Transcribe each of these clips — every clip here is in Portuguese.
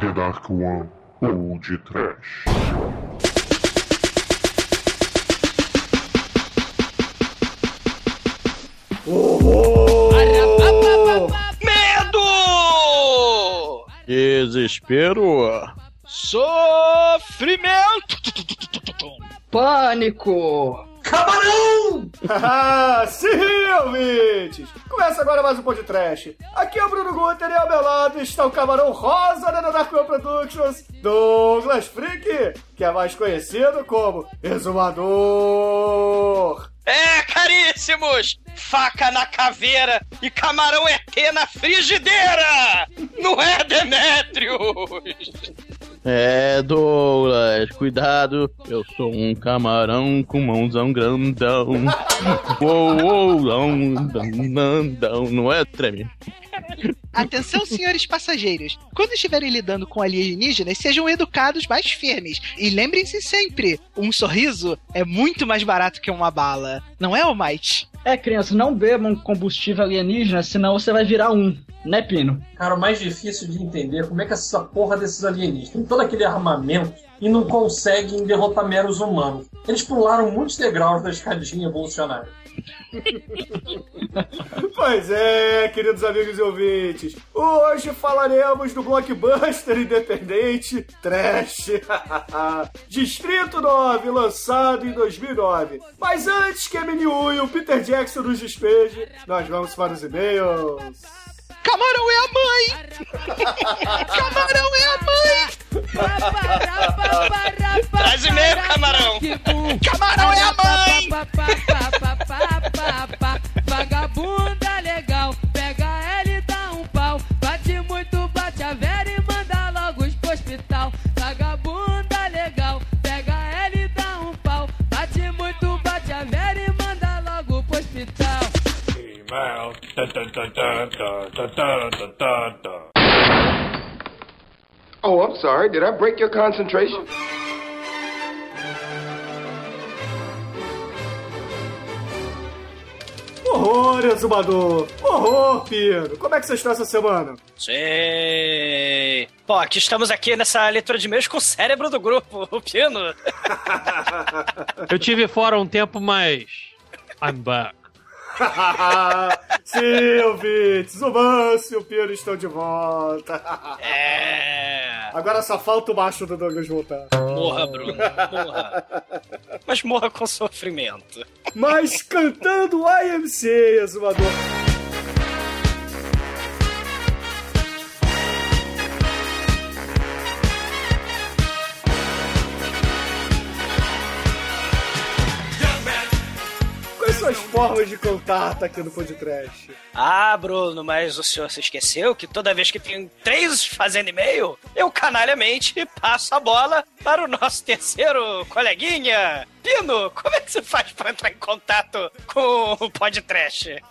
The Dark One ou de Trash. Medo! Desespero. Sofrimento! Pânico! Camarão! Ah, Sim, ouvintes! Começa agora mais um podcast. Aqui é o Bruno Guter e ao meu lado está o camarão rosa da Dark One Productions, Douglas Freak, que é mais conhecido como Exumador. É, caríssimos! Faca na caveira e camarão ET na frigideira! Não é, Demétrios? É, Douglas, cuidado. Eu sou um camarão com mãozão grandão. uou, uou, não, não, não é, Treme? Atenção, senhores passageiros. Quando estiverem lidando com alienígenas, sejam educados, mais firmes. E lembrem-se sempre: um sorriso é muito mais barato que uma bala. Não é, Almighty? É, criança, não bebam combustível alienígena, senão você vai virar um, né, Pino? Cara, o mais difícil de entender é como é que essa porra desses alienígenas tem todo aquele armamento e não conseguem derrotar meros humanos. Eles pularam muitos degraus da escadinha evolucionária. Pois é, queridos amigos e ouvintes. Hoje falaremos do blockbuster independente Trash Distrito 9, lançado em 2009. Mas antes que a Mini-U e o Peter Jackson nos despeje, nós vamos para os e-mails. Camarão é a mãe! Camarão é a mãe! Traz e-mail, camarão! Camarão é a mãe! Vagabunda legal, pega ela Oh, I'm sorry. Did I break your concentration? Horror, exumador! Horror, Pino! Como é que você está essa semana? Sei. Pô, aqui estamos aqui nessa leitura de e-mails com o cérebro do grupo, o Pino. Eu tive fora um tempo, mas. I'm back. Sim, ouvintes, o Manso e o Pino estão de volta. É. Agora só falta o macho do Douglas voltar. Morra, Bruno, morra. Mas morra com sofrimento. Mas cantando IMC, exumador. Quais são as formas de contato aqui no podcast? Ah, Bruno, mas o senhor se esqueceu que toda vez que tem três fazendo e-mail, eu canalhamente passo a bola para o nosso terceiro coleguinha. Pino, como é que você faz para entrar em contato com o podcast?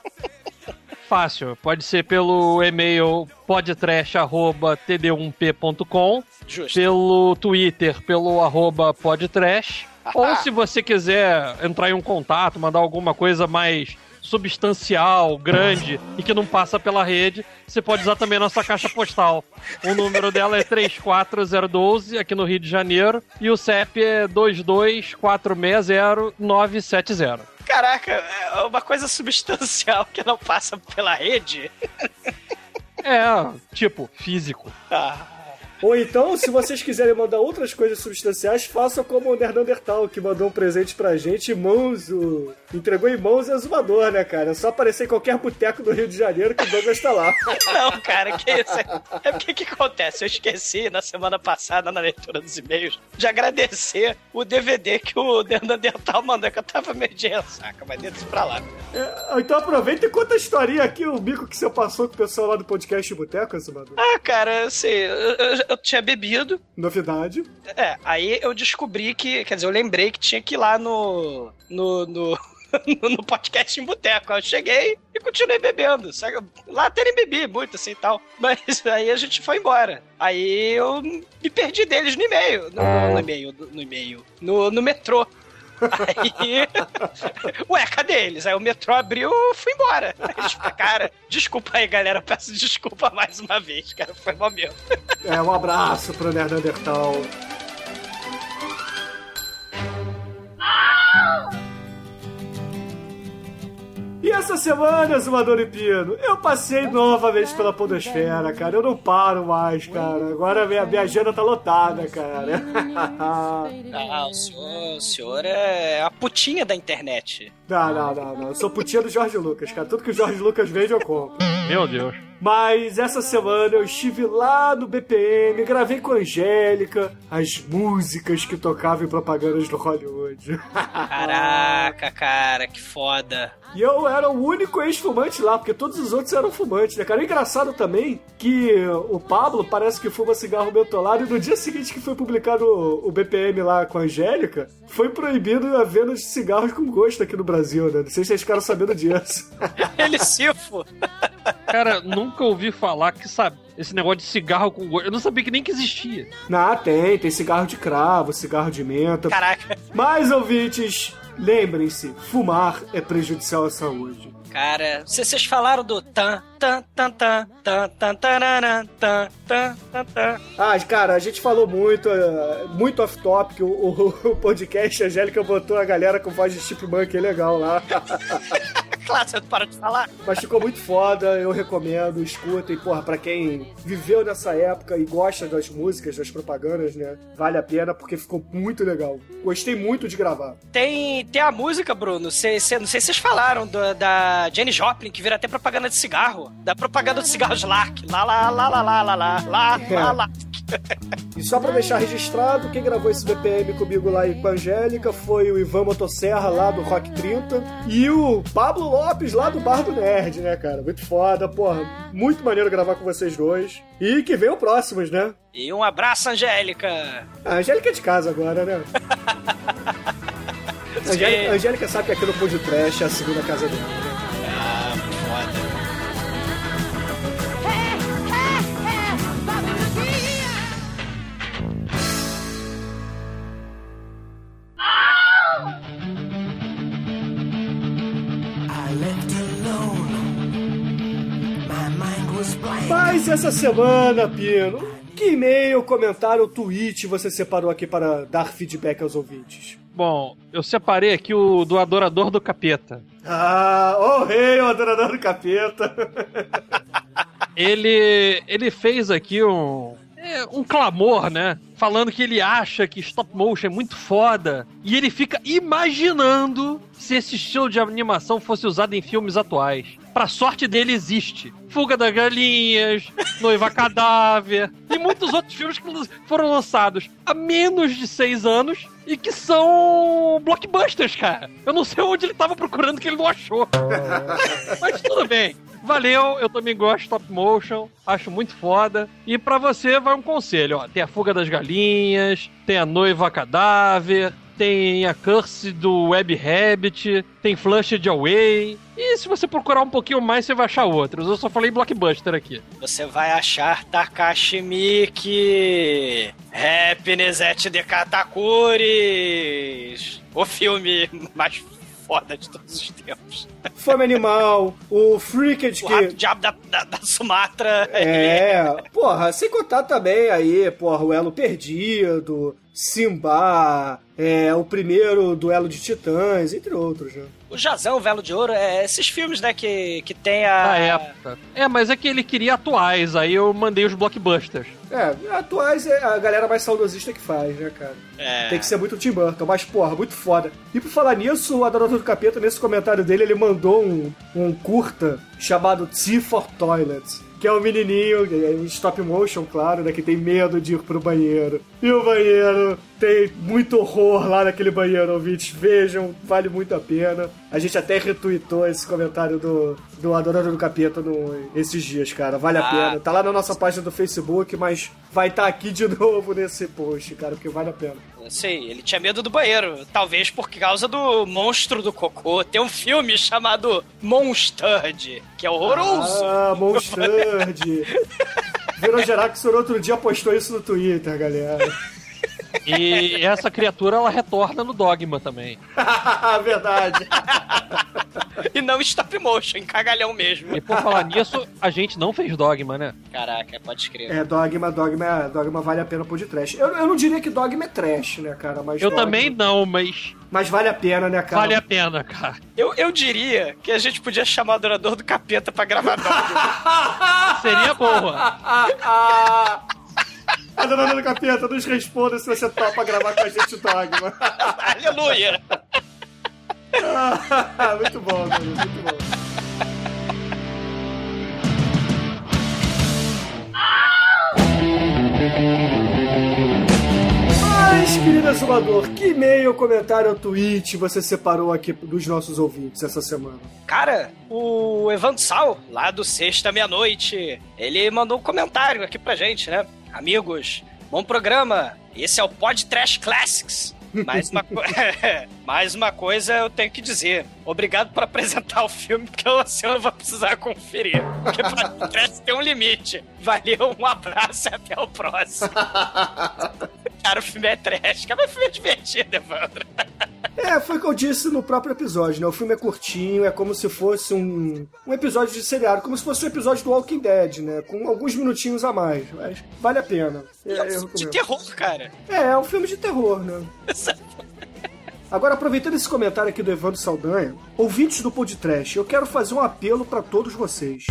Fácil. Pode ser pelo e-mail podtrash.td1p.com, Justo. pelo Twitter, pelo arroba podtrash. Ou se você quiser entrar em um contato, mandar alguma coisa mais substancial, grande e que não passa pela rede, você pode usar também a nossa caixa postal. O número dela é 34012, aqui no Rio de Janeiro, e o CEP é 22460-970. Caraca, é uma coisa substancial que não passa pela rede. É, tipo, físico. Ah, Ou então, se vocês quiserem mandar outras coisas substanciais, façam como o Nerdandertal, que mandou um presente pra gente em mãos, o... entregou em mãos o exumador, né, cara? É só aparecer em qualquer boteco do Rio de Janeiro que o Douglas tá lá. Não, cara, que isso? É porque que acontece? Eu esqueci na semana passada, na leitura dos e-mails, de agradecer o DVD que o Neandertal mandou, que eu tava meio de ressaca, mas deixa isso pra lá. É, então aproveita e conta a historinha aqui, o bico que você passou com o pessoal lá do podcast Boteco, exumador. Ah, cara, assim, eu, eu- eu tinha bebido, Novidade. é, aí eu descobri que, quer dizer, eu lembrei que tinha que ir lá no. no. no no podcast em boteco. Aí Eu cheguei e continuei bebendo. Lá até nem bebi muito assim e tal. Mas aí a gente foi embora. Aí eu me perdi deles no e-mail. No, no e-mail, no e-mail. No, no metrô. Aí. Ué, cadê eles? Aí o metrô abriu e fui embora. Aí eles falaram, cara, desculpa aí, galera. Peço desculpa mais uma vez, cara. Foi mal mesmo. É, um abraço pro Nerdandertal. E essa semana, Zumador e Pino, eu passei novamente pela Podosfera, cara. Eu não paro mais, cara. Agora minha, minha agenda tá lotada, cara. Ah, o senhor, o senhor é a putinha da internet. Não, não, não, não. Eu sou putinha do Jorge Lucas, cara. Tudo que o Jorge Lucas vende, eu compro. Meu Deus. Mas essa semana eu estive lá no BPM, gravei com a Angélica as músicas que tocavam em propagandas do Hollywood. Caraca, cara, que foda. E eu era o único ex-fumante lá, porque todos os outros eram fumantes, né, cara? É engraçado também que o Pablo parece que fuma cigarro mentolado e no dia seguinte que foi publicado o BPM lá com a Angélica, foi proibido a venda de cigarros com gosto aqui no Brasil, né? Não sei se vocês ficaram sabendo disso. Ele sifo. Cara, nunca ouvi falar que sabe esse negócio de cigarro com gosto. Eu não sabia que nem que existia. Ah, tem, tem cigarro de cravo, cigarro de menta. Caraca. Mas, ouvintes, lembrem-se, fumar é prejudicial à saúde. Cara, vocês vocês falaram do tan, tan, tan, tan, tan, tan, tararã, tan, tan, tan, tan. Ah, cara, a gente falou muito, eh, muito off-topic. O, o, o podcast, a Angélica botou a galera com voz de chipmunk, é legal lá. claro, você para de falar. Mas ficou muito foda, eu recomendo, escutem. Porra, pra quem viveu nessa época e gosta das músicas, das propagandas, né? Vale a pena porque ficou muito legal. Gostei muito de gravar. Tem, tem a música, Bruno. Cê, cê, não sei se vocês falaram do, da Jenny Joplin, que vira até propaganda de cigarro. Da propaganda de cigarros Lark. Lá, lá, lá, lá, lá, lá, lá, lá, é. lá, lá. E só pra deixar registrado, quem gravou esse BPM comigo lá em Angélica foi o Ivan Motosserra, lá do Rock 30, e o Pablo Lopes lá do Bar do Nerd, né, cara? Muito foda, porra. Muito maneiro gravar com vocês dois. E que venham próximos, né? E um abraço, Angélica. A Angélica é de casa agora, né? A Angélica, sabe que aqui no Pod Trash é a segunda casa dela, né? Ah, foda. Mas essa semana, Pino, que e-mail, comentário, tweet você separou aqui para dar feedback aos ouvintes? Bom, eu separei aqui o do Adorador do Capeta. Ah, oh rei, o adorador do capeta. Ele, ele fez aqui um, um clamor, né? Falando que ele acha que stop motion é muito foda. E ele fica imaginando se esse estilo de animação fosse usado em filmes atuais. Pra sorte dele, existe. Fuga das Galinhas, Noiva Cadáver e muitos outros filmes que foram lançados há menos de seis anos e que são blockbusters, cara. Eu não sei onde ele tava procurando que ele não achou. Mas tudo bem. Valeu, eu também gosto de stop motion, acho muito foda. E pra você vai um conselho, ó, tem a Fuga das Galinhas, tem a Noiva Cadáver, tem a Curse do Web Rabbit, tem Flushed Away. E se você procurar um pouquinho mais, você vai achar outros. Eu só falei blockbuster aqui. Você vai achar Takashi Miki, Happiness at the Katakuri, o filme mais foda de todos os tempos. Fome Animal, o Freaked O que... Rato Diabo da, da, da Sumatra. É, porra, sem contar também aí, porra, o Elo Perdido, Simba, é, o primeiro Duelo de Titãs, entre outros, né? O Jazão, o Velo de Ouro, é esses filmes, né, que, que tem a... Na época. É, mas é que ele queria atuais, aí eu mandei os blockbusters. É, atuais é a galera mais saudosista que faz, né, cara? É. Tem que ser muito Tim Burton, mas, porra, muito foda. E por falar nisso, o Adorador do Capeta, nesse comentário dele, ele mandou um, um curta chamado Tea for Toilets. Que é um menininho, é em stop motion, claro, né? Que tem medo de ir pro banheiro. E o banheiro tem muito horror lá naquele banheiro, ouvintes. Vejam, vale muito a pena. A gente até retweetou esse comentário do, do Adorador do Capeta no, esses dias, cara. Vale a Ah. pena. Tá lá na nossa página do Facebook, mas vai estar aqui de novo nesse post, cara, porque vale a pena. Sei, ele tinha medo do banheiro. Talvez por causa do monstro do cocô. Tem um filme chamado Monsterd, que é horroroso. Ah, Monsterd. Virou geral que o senhor outro dia postou isso no Twitter, galera. E essa criatura ela retorna no Dogma também. Verdade. E não stop motion, em cagalhão mesmo. E por falar nisso, a gente não fez Dogma, né? Caraca, pode escrever. É, Dogma, Dogma, Dogma vale a pena pôr de trash. Eu, eu não diria que Dogma é trash, né, cara? Mas Eu Dogma- também não, mas Mas vale a pena, né, cara? vale a pena, cara. Eu, eu diria que a gente podia chamar o adorador do capeta pra gravar Dogma. Seria boa. A dona do capeta, nos responda se você topa gravar com a gente Dogma. Aleluia! muito bom, amigo, muito bom. Mas, querida Zumador, que e-mail, comentário ou tweet você separou aqui dos nossos ouvintes essa semana? Cara, o Evandro Sal, lá do Sexta Meia-Noite, ele mandou um comentário aqui pra gente, né? Amigos, bom programa. Esse é o Pod Trash Classics. Mais uma, co- Mais uma coisa eu tenho que dizer. Obrigado por apresentar o filme, porque assim eu não vou precisar conferir. Porque Pod Trash tem um limite. Valeu, um abraço e até o próximo. Cara, o filme é trash. Cara, mas o filme é divertido, Evandro. É, foi o que eu disse no próprio episódio, né? O filme é curtinho, é como se fosse um, um episódio de seriado, como se fosse um episódio do Walking Dead, né? Com alguns minutinhos a mais, mas vale a pena. É, É um filme de terror, cara. É, é um filme de terror, né? Agora, aproveitando esse comentário aqui do Evandro Saldanha, ouvintes do Podcast, eu quero fazer um apelo para todos vocês.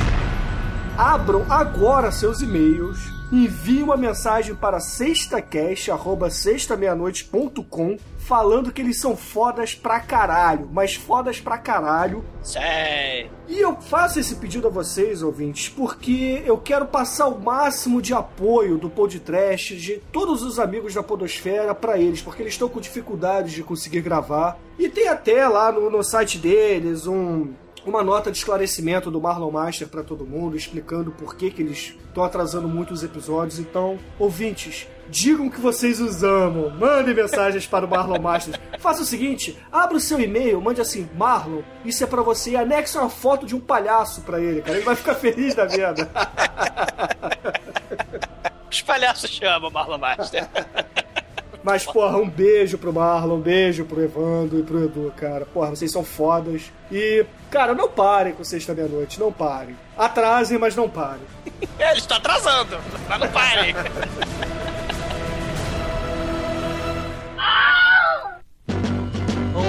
Abram agora seus e-mails, enviem uma mensagem para sextacast.sextameianoite.com falando que eles são fodas pra caralho, mas fodas pra caralho, Sei. e eu faço esse pedido a vocês, ouvintes, porque eu quero passar o máximo de apoio do podcast, de todos os amigos da Podosfera para eles, porque eles estão com dificuldades de conseguir gravar. E tem até lá no, no site deles um, uma nota de esclarecimento do Marlon Master para todo mundo, explicando por que, que eles estão atrasando muito os episódios. Então, ouvintes, digam que vocês os amam, mandem mensagens para o Marlon Master. Faça o seguinte, abra o seu e-mail, mande assim, Marlon, isso é para você, e anexe uma foto de um palhaço para ele, cara. Ele vai ficar feliz da vida. Os palhaços chamam Marlon Master. Mas, porra, um beijo pro Marlon, um beijo pro Evandro e pro Edu, cara. Porra, vocês são fodas. E, cara, não parem com Sexta Meia-Noite, não parem. Atrasem, mas não parem. É, eles estão atrasando, mas não parem.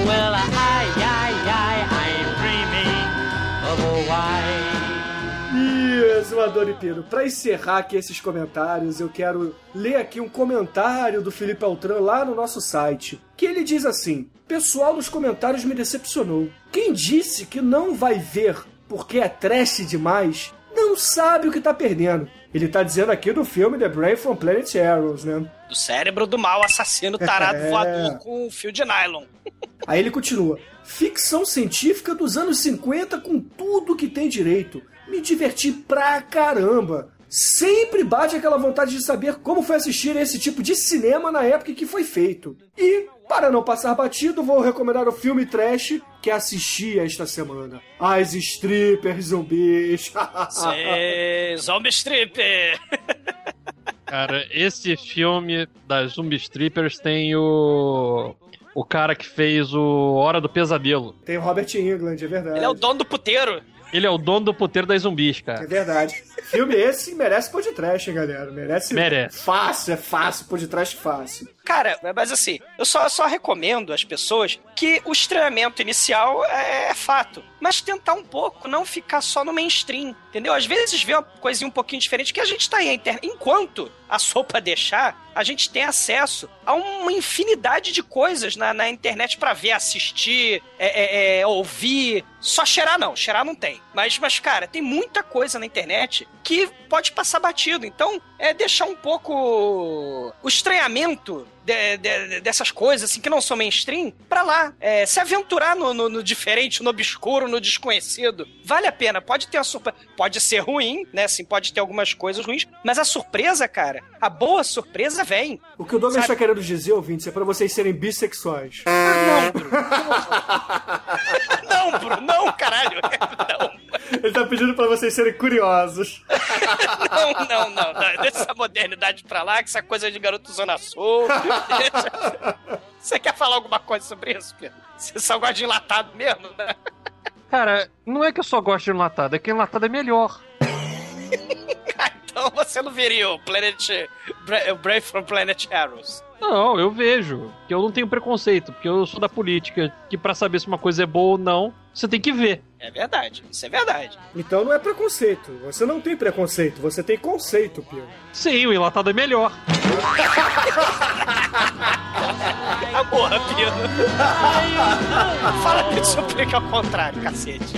Well, I, I, I, I'm dreaming of a white. E, Zoador e Pino, pra encerrar aqui esses comentários, eu quero ler aqui um comentário do Felipe Altran lá no nosso site. Que ele diz assim: Pessoal nos comentários me decepcionou. Quem disse que não vai ver porque é trash demais, não sabe o que tá perdendo. Ele tá dizendo aqui do filme The Brain from Planet Arrows, né? Do cérebro do mal assassino tarado É. voador com fio de nylon. Aí ele continua: ficção científica dos anos 50 com tudo que tem direito. Me diverti pra caramba. Sempre bate aquela vontade de saber como foi assistir esse tipo de cinema na época em que foi feito. E, para não passar batido, vou recomendar o filme trash que assisti esta semana. As Strippers Zumbis. Cê, Zombie Stripper. Cara, esse filme das Zumbi Strippers tem o. O cara que fez o Hora do Pesadelo. Tem o Robert England, é verdade. Ele é o dono do puteiro. Ele é o dono do puteiro das zumbis, É cara. verdade. Filme esse merece pôr de trash, hein, galera. Merece. Merece. Fácil, é fácil, pôr de trash fácil. Cara, mas assim, eu só, só recomendo às pessoas que o estranhamento inicial é, é fato. Mas tentar um pouco, não ficar só no mainstream, entendeu? Às vezes vê uma coisinha um pouquinho diferente que a gente tá aí. Enquanto a sopa deixar, a gente tem acesso a uma infinidade de coisas na, na internet pra ver, assistir, é, é, é, ouvir. Só cheirar não, cheirar não tem. Mas, mas, cara, tem muita coisa na internet que pode passar batido. Então, é deixar um pouco o estranhamento de- de- dessas coisas, assim, que não são mainstream, pra lá. É, se aventurar no, no- no diferente, no obscuro, no desconhecido. Vale a pena. Pode ter a surpresa. Pode ser ruim, né? Assim, pode ter algumas coisas ruins. Mas a surpresa, cara, a boa surpresa vem. O que o Douglas está querendo dizer, ouvintes, é pra vocês serem bissexuais. Não, Bruno, não, caralho. Não. Ele tá pedindo pra vocês serem curiosos. Não, não, não, não. Deixa essa modernidade pra lá, que essa coisa de garoto Zona Sul. Deixa- Você quer falar alguma coisa sobre isso, Pedro? Você só gosta de enlatado mesmo, né? Cara, não é que eu só gosto de enlatado, é que enlatado é melhor. Então você não viria o Planet. Bra- Brave from Planet Arrows. Não, eu vejo. Que eu não tenho preconceito, porque eu sou da política, que pra saber se uma coisa é boa ou não, você tem que ver. É verdade, isso é verdade. Então não é preconceito. Você não tem preconceito, você tem conceito, Pio. Sim, o enlatado é melhor. Ah, porra, Pino. Fala que isso explica ao contrário, cacete.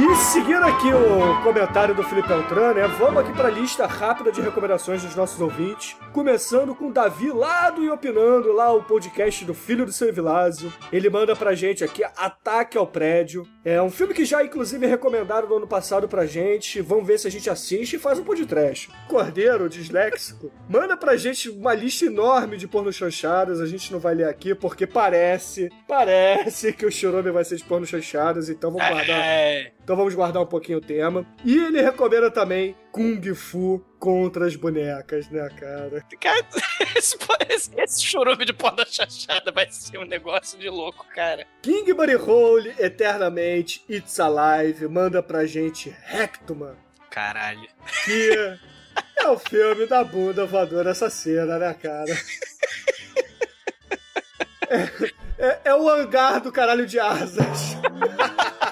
E seguindo aqui o comentário do Felipe Altran, né? Vamos aqui pra lista rápida de recomendações dos nossos ouvintes. Começando com o Davi lá do Iopinando, lá o podcast do Filho do Seu Vilásio. Ele manda pra gente aqui Ataque ao Prédio. É um filme que já, inclusive, recomendaram no ano passado pra gente. Vamos ver se a gente assiste e faz um podcast. Cordeiro, disléxico, manda pra gente uma lista enorme de porno chanchadas. A gente não vai ler aqui porque parece, parece que o Churume vai ser de porno chanchadas, então vamos guardar. É, Então vamos guardar um pouquinho o tema. E ele recomenda também Kung Fu contra as bonecas, né, cara? cara, esse, esse, esse churume de porra chachada vai ser um negócio de louco, cara. King Buddy Hole, eternamente, It's Alive, manda pra gente Hectman, Caralho. que é o filme da bunda voadora assassina, né, cara? É, é- é o hangar do caralho de asas.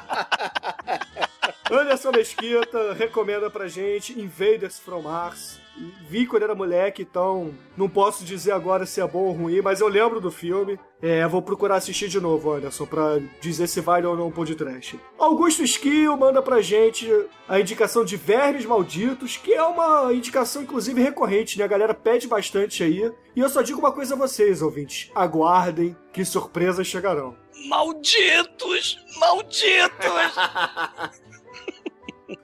Anderson Mesquita recomenda pra gente Invaders from Mars. Vi quando era moleque, então não posso dizer agora se é bom ou ruim, mas eu lembro do filme. É, vou procurar assistir de novo, Anderson, pra dizer se vale ou não um de trash. Augusto Esquio manda pra gente a indicação de Vermes Malditos, que é uma indicação, inclusive, recorrente, né? A galera pede bastante aí. E eu só digo uma coisa a vocês, ouvintes. Aguardem que surpresas chegarão. Malditos! Malditos!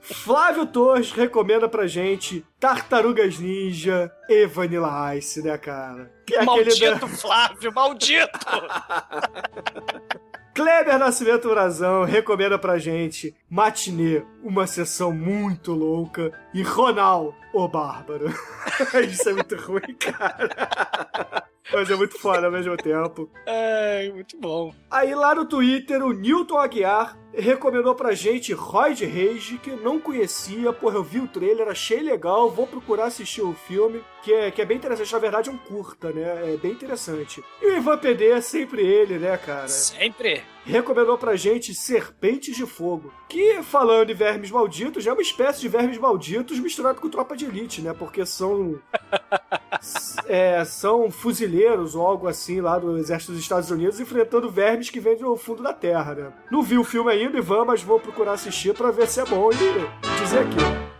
Flávio Torres recomenda pra gente Tartarugas Ninja e Vanilla Ice, né, cara? Que é maldito da... Flávio, maldito! Kleber Nascimento Brazão recomenda pra gente Matinê, uma sessão muito louca, e Ronald, o Bárbaro. Isso é muito ruim, cara. Mas é muito foda ao mesmo tempo. Ai, muito bom. Aí lá no Twitter, o Newton Aguiar recomendou pra gente Roy de Rage, que não conhecia, porra, eu vi o trailer, achei legal, vou procurar assistir o filme, que é, que é bem interessante, na verdade é um curta, né, é bem interessante. E o Ivan PD é sempre ele, né, cara? Sempre. Recomendou pra gente Serpentes de Fogo, que, falando de vermes malditos, é uma espécie de vermes malditos misturado com tropa de elite, né, porque são... é, são fuzileiros ou algo assim lá do exército dos Estados Unidos enfrentando vermes que vêm do fundo da terra, né? Não vi o filme ainda, Ivan, mas vou procurar assistir pra ver se é bom e dizer aqui.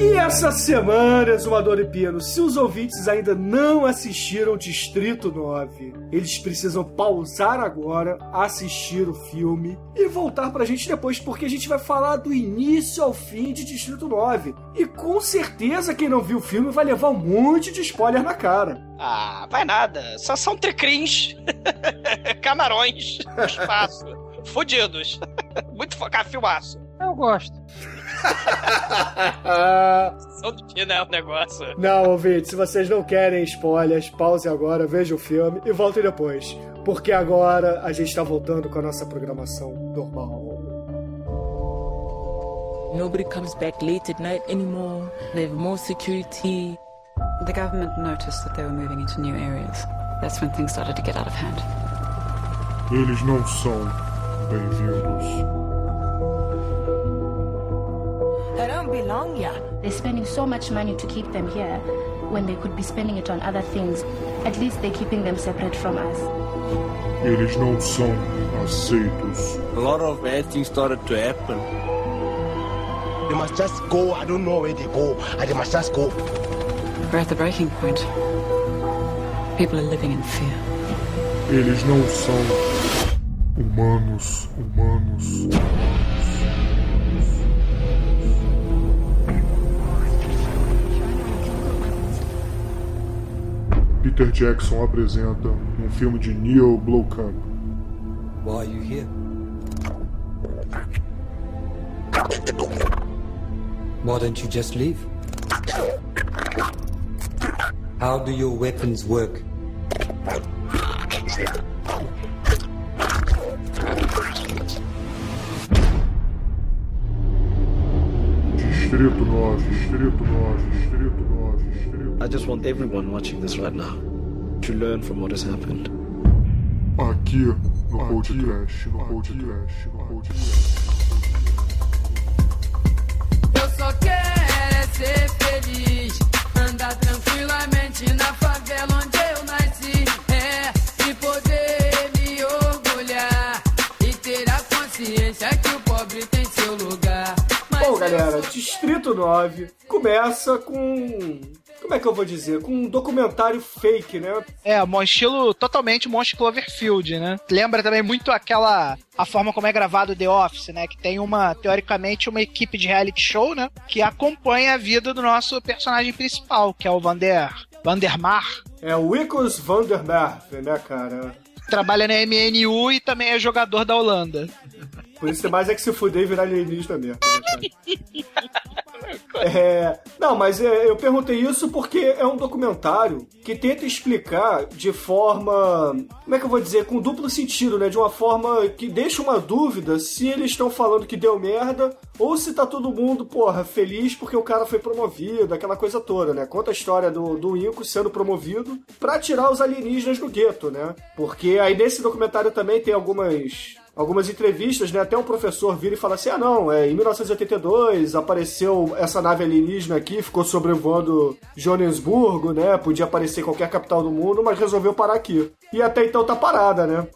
E essa semana, Exumador e Pino, se os ouvintes ainda não assistiram Distrito 9, eles precisam pausar agora, assistir o filme e voltar pra gente depois, porque a gente vai falar do início ao fim de Distrito 9. E com certeza quem não viu o filme vai levar um monte de spoiler na cara. Ah, vai nada. Só são tricrins. Camarões. no Espaço. Fudidos. Muito focar filmaço. Eu gosto. São do que, né? O negócio. Não, ouvinte, se vocês não querem spoilers, pause agora, veja o filme e voltem depois. Porque agora a gente tá voltando com a nossa programação normal. Nobody comes back late at night anymore. They have more security. The government noticed that they were moving into new areas. That's when things started to get out of hand. Eles não são bem-vindos. They don't belong here. They're spending so much money to keep them here when they could be spending it on other things. At least they're keeping them separate from us. Eles não são aceitos. A lot of bad things started to happen. They must just go. I don't know where they go. And they must just go. We're at the breaking point. People are living in fear. Eles não são humanos, humanos. Peter Jackson apresenta um filme de Neil Blomkamp. Why are you here? Why don't you just leave? How do your weapons work? Distrito 9, Distrito 9, Distrito 9, Distrito I just want everyone watching this right now to learn from what has happened. Aqui no podcast, no podcast, no podcast. Eu só quero é ser feliz. Andar tranquilamente na favela onde eu nasci. É, e poder me orgulhar. E ter a consciência que o pobre tem seu lugar. Bom, galera, Distrito 9 começa com. Como é que eu vou dizer? Com um documentário fake, né? É, um estilo totalmente Monstro Cloverfield, né? Lembra também muito aquela. a forma como é gravado The Office, né? Que tem uma, teoricamente, uma equipe de reality show, né? Que acompanha a vida do nosso personagem principal, que é o Vander. Vandermar. É o Wickles Vandermerve, né, cara? Trabalha na MNU e também é jogador da Holanda. Por isso mais é que se fuder e virar alienígena mesmo. né, cara? É, não, mas é, eu perguntei isso porque é um documentário que tenta explicar de forma. Como é que eu vou dizer? Com duplo sentido, né? De uma forma que deixa uma dúvida se eles estão falando que deu merda ou se tá todo mundo, porra, feliz porque o cara foi promovido, aquela coisa toda, né? Conta a história do, do Inco sendo promovido pra tirar os alienígenas do gueto, né? Porque aí nesse documentário também tem algumas algumas entrevistas, né? Até um professor vira e fala assim: ah, não, é, em 1982 apareceu essa nave alienígena aqui, ficou sobrevoando Joanesburgo, né? Podia aparecer qualquer capital do mundo, mas resolveu parar aqui. E até então tá parada, né?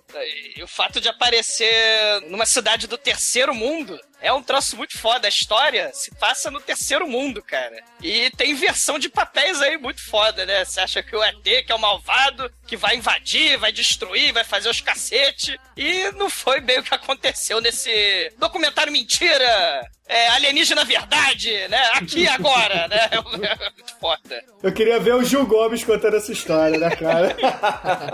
E o fato de aparecer numa cidade do terceiro mundo é um troço muito foda. A história se passa no terceiro mundo, cara. E tem inversão de papéis aí muito foda, né? Você acha que o ET, que é o malvado, que vai invadir, vai destruir, vai fazer os cacete. E não foi bem o que aconteceu nesse documentário mentira. É, alienígena verdade, né? Aqui e agora, né? É muito foda. Eu queria ver o Gil Gomes contando essa história, né, cara?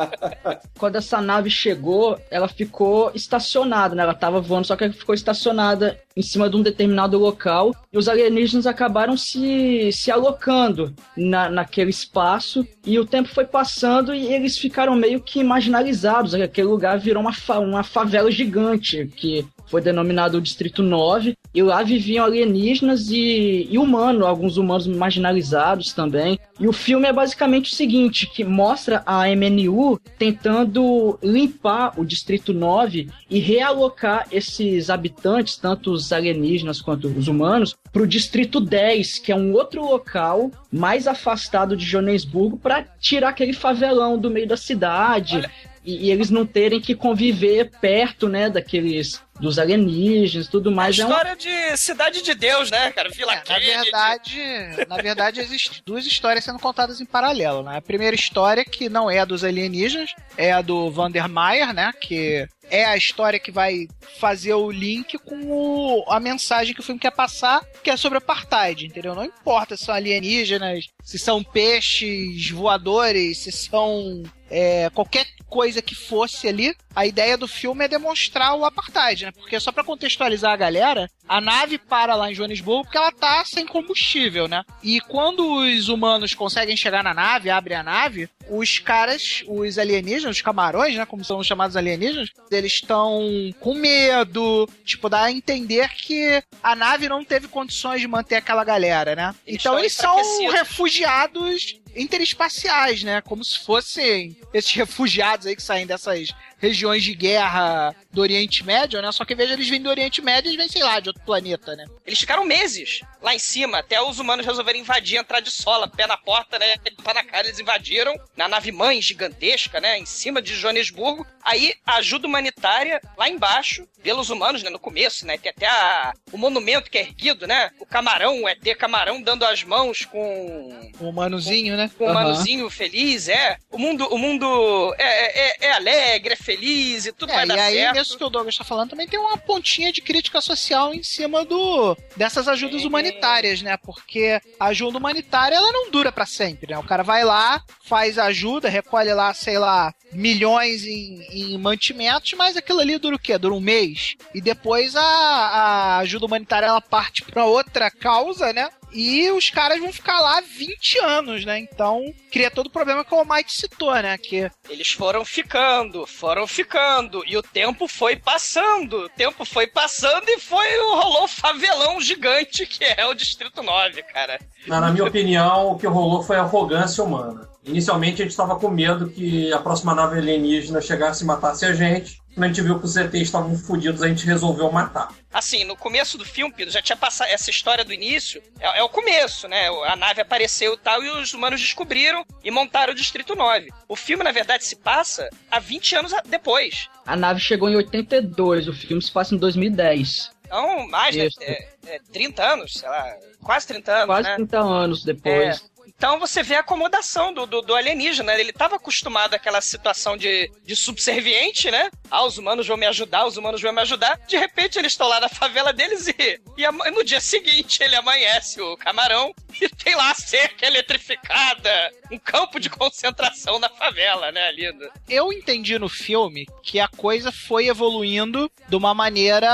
Quando essa nave chegou, ela ficou estacionada, né? Ela tava voando, só que ela ficou estacionada em cima de um determinado local e os alienígenas acabaram se, se alocando na, naquele espaço e o tempo foi passando e eles ficaram meio que marginalizados. Aquele lugar virou uma, fa uma favela gigante que foi denominado o Distrito 9, e lá viviam alienígenas e, e humanos, alguns humanos marginalizados também. E o filme é basicamente o seguinte, que mostra a MNU tentando limpar o Distrito 9 e realocar esses habitantes, tanto os alienígenas quanto os humanos, para o Distrito 10, que é um outro local mais afastado de Joanesburgo, para tirar aquele favelão do meio da cidade. E, e eles não terem que conviver perto, né, daqueles dos alienígenas e tudo mais. É história de Cidade de Deus, né, cara? Vila é, Na verdade, na verdade, existem duas histórias sendo contadas em paralelo, né? A primeira história, que não é a dos alienígenas, é a do Vandermeyer, né? Que é a história que vai fazer o link com o, a mensagem que o filme quer passar, que é sobre apartheid, entendeu? Não importa se são alienígenas, se são peixes voadores, se são é, qualquer coisa que fosse ali, a ideia do filme é demonstrar o apartheid, né? Porque só para contextualizar a galera, a nave para lá em Joanesburgo porque ela tá sem combustível, né? E quando os humanos conseguem chegar na nave, abrem a nave, os caras, os alienígenas, os camarões, né? Como são chamados alienígenas, eles estão com medo, tipo, dá a entender que a nave não teve condições de manter aquela galera, né? Eles então eles são refugiados interespaciais, né? Como se fossem esses refugiados aí que saem dessas regiões de guerra do Oriente Médio, né? Só que veja, eles vêm do Oriente Médio e vêm, sei lá, de outro planeta, né? Eles ficaram meses lá em cima, até os humanos resolverem invadir, entrar de sola, pé na porta, né? Pé na cara, eles invadiram na nave mãe gigantesca, né? Em cima de Joanesburgo. Aí, ajuda humanitária lá embaixo, pelos humanos, né? No começo, né? Tem até a- o monumento que é erguido, né? O camarão, o ET camarão dando as mãos com O humanozinho, né? né? Um Aham. humanozinho feliz, é. O mundo, o mundo é, é, é alegre, é feliz e tudo É, vai e dar aí, certo. nisso que o Douglas tá falando, também tem uma pontinha de crítica social em cima do dessas ajudas humanitárias, né? Porque a ajuda humanitária, ela não dura pra sempre, né? O cara vai lá, faz ajuda, recolhe lá, sei lá, milhões em, em mantimentos, mas aquilo ali dura o quê? Dura um mês. E depois a, a ajuda humanitária, ela parte pra outra causa, né? E os caras vão ficar lá 20 anos, né? Então, cria todo o problema que o Almighty citou, né? Que Eles foram ficando, foram ficando, e o tempo foi passando, o tempo foi passando e foi rolou o favelão gigante que é o Distrito 9, cara. Na, na minha opinião, o que rolou foi arrogância humana. Inicialmente a gente estava com medo que a próxima nave alienígena chegasse e matasse a gente. Quando a gente viu que os ETs estavam fodidos, a gente resolveu matar. Assim, no começo do filme, Pedro, já tinha passado essa história do início. É, é o começo, né? A nave apareceu e tal, e os humanos descobriram e montaram o Distrito 9. O filme, na verdade, se passa há 20 anos depois. A nave chegou em 82, o filme se passa em 2010. Então, mais, né? É, é 30 anos, sei lá, quase 30 anos, Quase né? 30 anos depois. É. Então você vê a acomodação do, do, do alienígena. Ele estava acostumado àquela situação de, de subserviente, né? Ah, os humanos vão me ajudar, os humanos vão me ajudar. De repente eles estão lá na favela deles e, e ama- no dia seguinte ele amanhece o camarão e tem lá a cerca eletrificada, um campo de concentração na favela, né, lindo? eu entendi no filme que a coisa foi evoluindo de uma maneira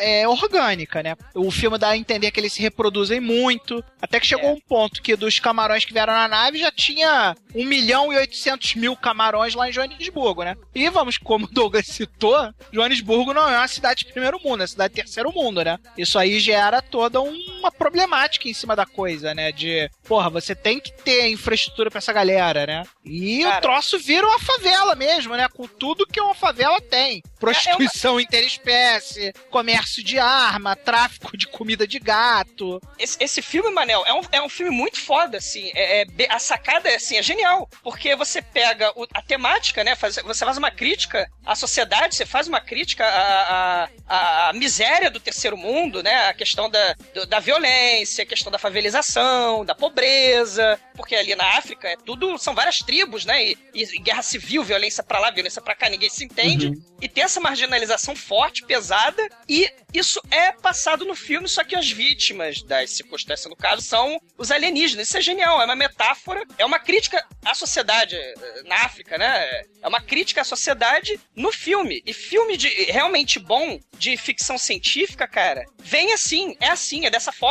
é, orgânica, né? O filme dá a entender que eles se reproduzem muito, até que chegou um ponto que dos camarões que vieram na nave já tinha 1 milhão e 800 mil camarões lá em Joanesburgo, né? E vamos, como o Douglas citou, Joanesburgo não é uma cidade de primeiro mundo, é uma cidade de terceiro mundo, né? Isso aí gera toda uma problemática em cima da coisa, né? De, porra, você tem que ter infraestrutura pra essa galera, né? E o troço vira uma favela mesmo, né? Com tudo que uma favela tem. Prostituição interespécie, comércio de arma, tráfico de comida de gato. Esse, esse filme, Manel, é um, é um filme muito foda, assim. É, é a sacada é, assim, é genial. Porque você pega o- a temática, né? faz- você faz uma crítica à sociedade, você faz uma crítica à, à- à miséria do terceiro mundo, né? A questão da, da violência, a questão da favelização, da pobreza. Porque ali na África é tudo. São várias tribos, né? E, e guerra civil, violência pra lá, violência pra cá, ninguém se entende. E tem essa marginalização forte, pesada, e isso é passado no filme, só que as vítimas das circunstâncias, no caso, são os alienígenas. Isso é genial, é uma metáfora, é uma crítica à sociedade eh, na África, né? É uma crítica à sociedade no filme. E filme de realmente bom, de ficção científica, cara, vem assim, é assim, é dessa forma.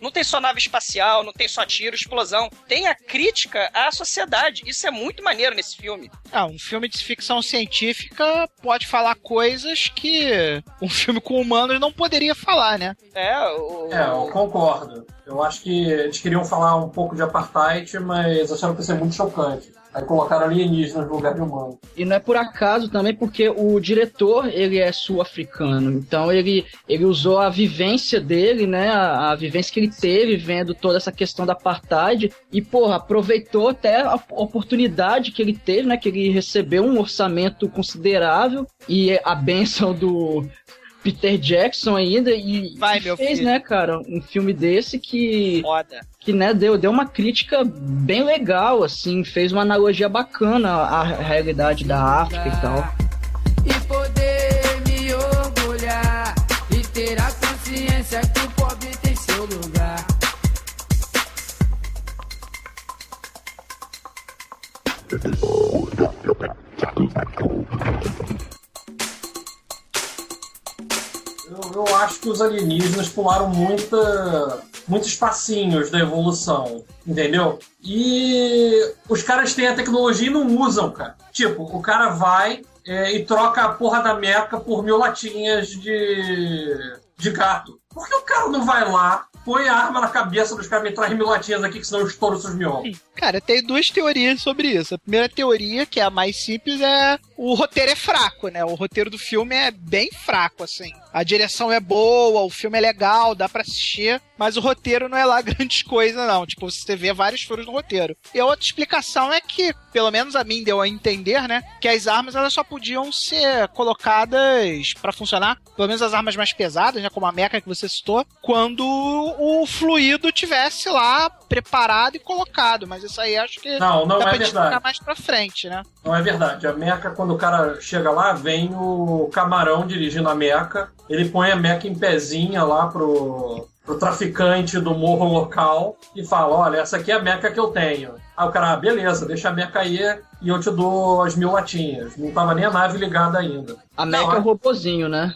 Não tem só nave espacial, não tem só tiro, explosão. Tem a crítica à sociedade. Isso é muito maneiro nesse filme. Ah, um filme de ficção científica pode falar coisas que um filme com humanos não poderia falar, né? É, o... É, eu concordo. Eu acho que eles queriam falar um pouco de apartheid, mas acharam que ia ser muito chocante. Aí colocaram alienígenas no lugar de humano. E não é por acaso também, porque o diretor, ele é sul-africano. Então ele, ele usou a vivência dele, né? A, a vivência que ele teve vendo toda essa questão da apartheid. E, porra, aproveitou até a oportunidade que ele teve, né? Que ele recebeu um orçamento considerável e a benção do Peter Jackson ainda. E, Vai, e meu fez, filho. né, cara, um filme desse que Foda. que né, deu, deu uma crítica bem legal, assim, fez uma analogia bacana à realidade da África e tal. e poder me orgulhar e ter a consciência que o pobre tem seu lugar. Eu, acho que os alienígenas pularam muita, muitos espacinhos da evolução, entendeu? E os caras têm a tecnologia e não usam, cara. Tipo, o cara vai é, e troca a porra da meca por mil latinhas de, de gato. Por que o cara não vai lá, põe a arma na cabeça dos caras e traz mil latinhas aqui que senão eu estouro seus miolos? Cara, tem duas teorias sobre isso. A primeira teoria, que é a mais simples, é o roteiro é fraco, né? O roteiro do filme é bem fraco, assim. A direção é boa, o filme é legal, dá pra assistir, mas o roteiro não é lá grandes coisas, não. Tipo, você vê vários furos no roteiro. E a outra explicação é que, pelo menos a mim deu a entender, né? Que as armas elas só podiam ser colocadas pra funcionar, pelo menos as armas mais pesadas, né? Como a meca que você você citou, quando o fluido tivesse lá preparado e colocado. Mas isso aí acho que Não, não dá é pra verdade. mais pra frente, né? Não é verdade. A meca, quando o cara chega lá, vem o camarão dirigindo a meca. Ele põe a meca em pezinha lá pro, pro traficante do morro local e fala: Olha, essa aqui é a meca que eu tenho. Aí o cara, ah, beleza, deixa a meca aí e eu te dou as mil latinhas. Não tava nem a nave ligada ainda. A Mecha Não, é o robozinho, né?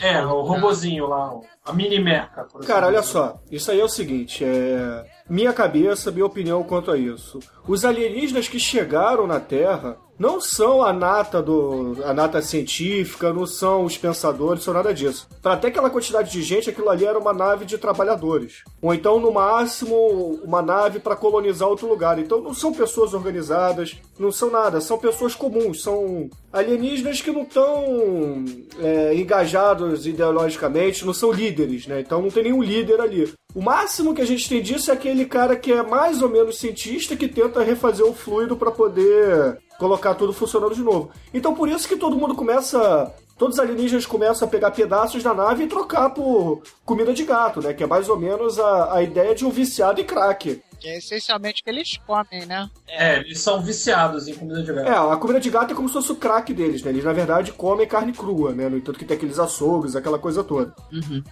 É, o robozinho lá, a mini meca. por Cara, olha só, isso aí é o seguinte, é. Minha cabeça, minha opinião quanto a isso. Os alienígenas que chegaram na Terra não são a nata do. a nata científica, não são os pensadores, são nada disso. Para até aquela quantidade de gente, aquilo ali era uma nave de trabalhadores. Ou então, no máximo, uma nave para colonizar outro lugar. Então não são pessoas organizadas, não são nada, são pessoas comuns, são alienígenas que não estão é, engajados ideologicamente, não são líderes, né? Então não tem nenhum líder ali. O máximo que a gente tem disso é aquele cara que é mais ou menos cientista que tenta refazer o fluido para poder colocar tudo funcionando de novo. Então por isso que todo mundo começa. Todos os alienígenas começam a pegar pedaços da nave e trocar por comida de gato, né? Que é mais ou menos a, a ideia de um viciado em crack. Que é essencialmente o que eles comem, né? É, eles são viciados em comida de gato. É, a comida de gato é como se fosse o crack deles, né? Eles, na verdade, comem carne crua, né? No entanto que tem aqueles açougues, aquela coisa toda.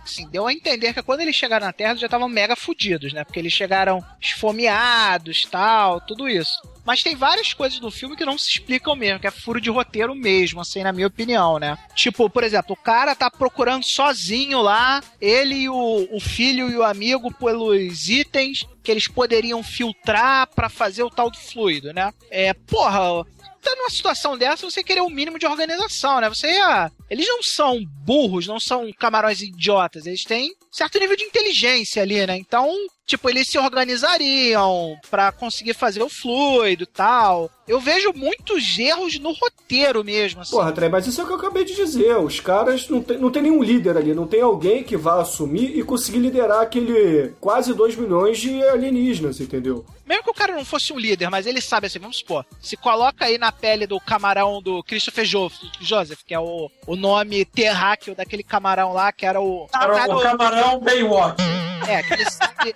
Assim, deu a entender que quando eles chegaram na Terra, eles já estavam mega fudidos, né? Porque eles chegaram esfomeados, tal, tudo isso. Mas tem várias coisas no filme que não se explicam mesmo, que é furo de roteiro mesmo, assim, na minha opinião, né? Tipo, por exemplo, o cara tá procurando sozinho lá, ele e o, o filho e o amigo pelos itens que eles poderiam filtrar pra fazer o tal do fluido, né? É, porra, tá numa situação dessa, você querer o mínimo de organização, né? Você ia... Eles não são burros, não são camarões idiotas, eles têm certo nível de inteligência ali, né? Então, tipo, eles se organizariam pra conseguir fazer o fluido e tal. Eu vejo muitos erros no roteiro mesmo, assim. Porra, Trey, mas isso é o que eu acabei de dizer. Os caras não tem, não tem nenhum líder ali, não tem alguém que vá assumir e conseguir liderar aquele quase 2 milhões de alienígenas, entendeu? Mesmo que o cara não fosse um líder, mas ele sabe assim, vamos supor, se coloca aí na pele do camarão do Christopher jo Joseph, que é o, o nome terráqueo daquele camarão lá, que era o. Era o camarão Baywatch. É, aquele sabe,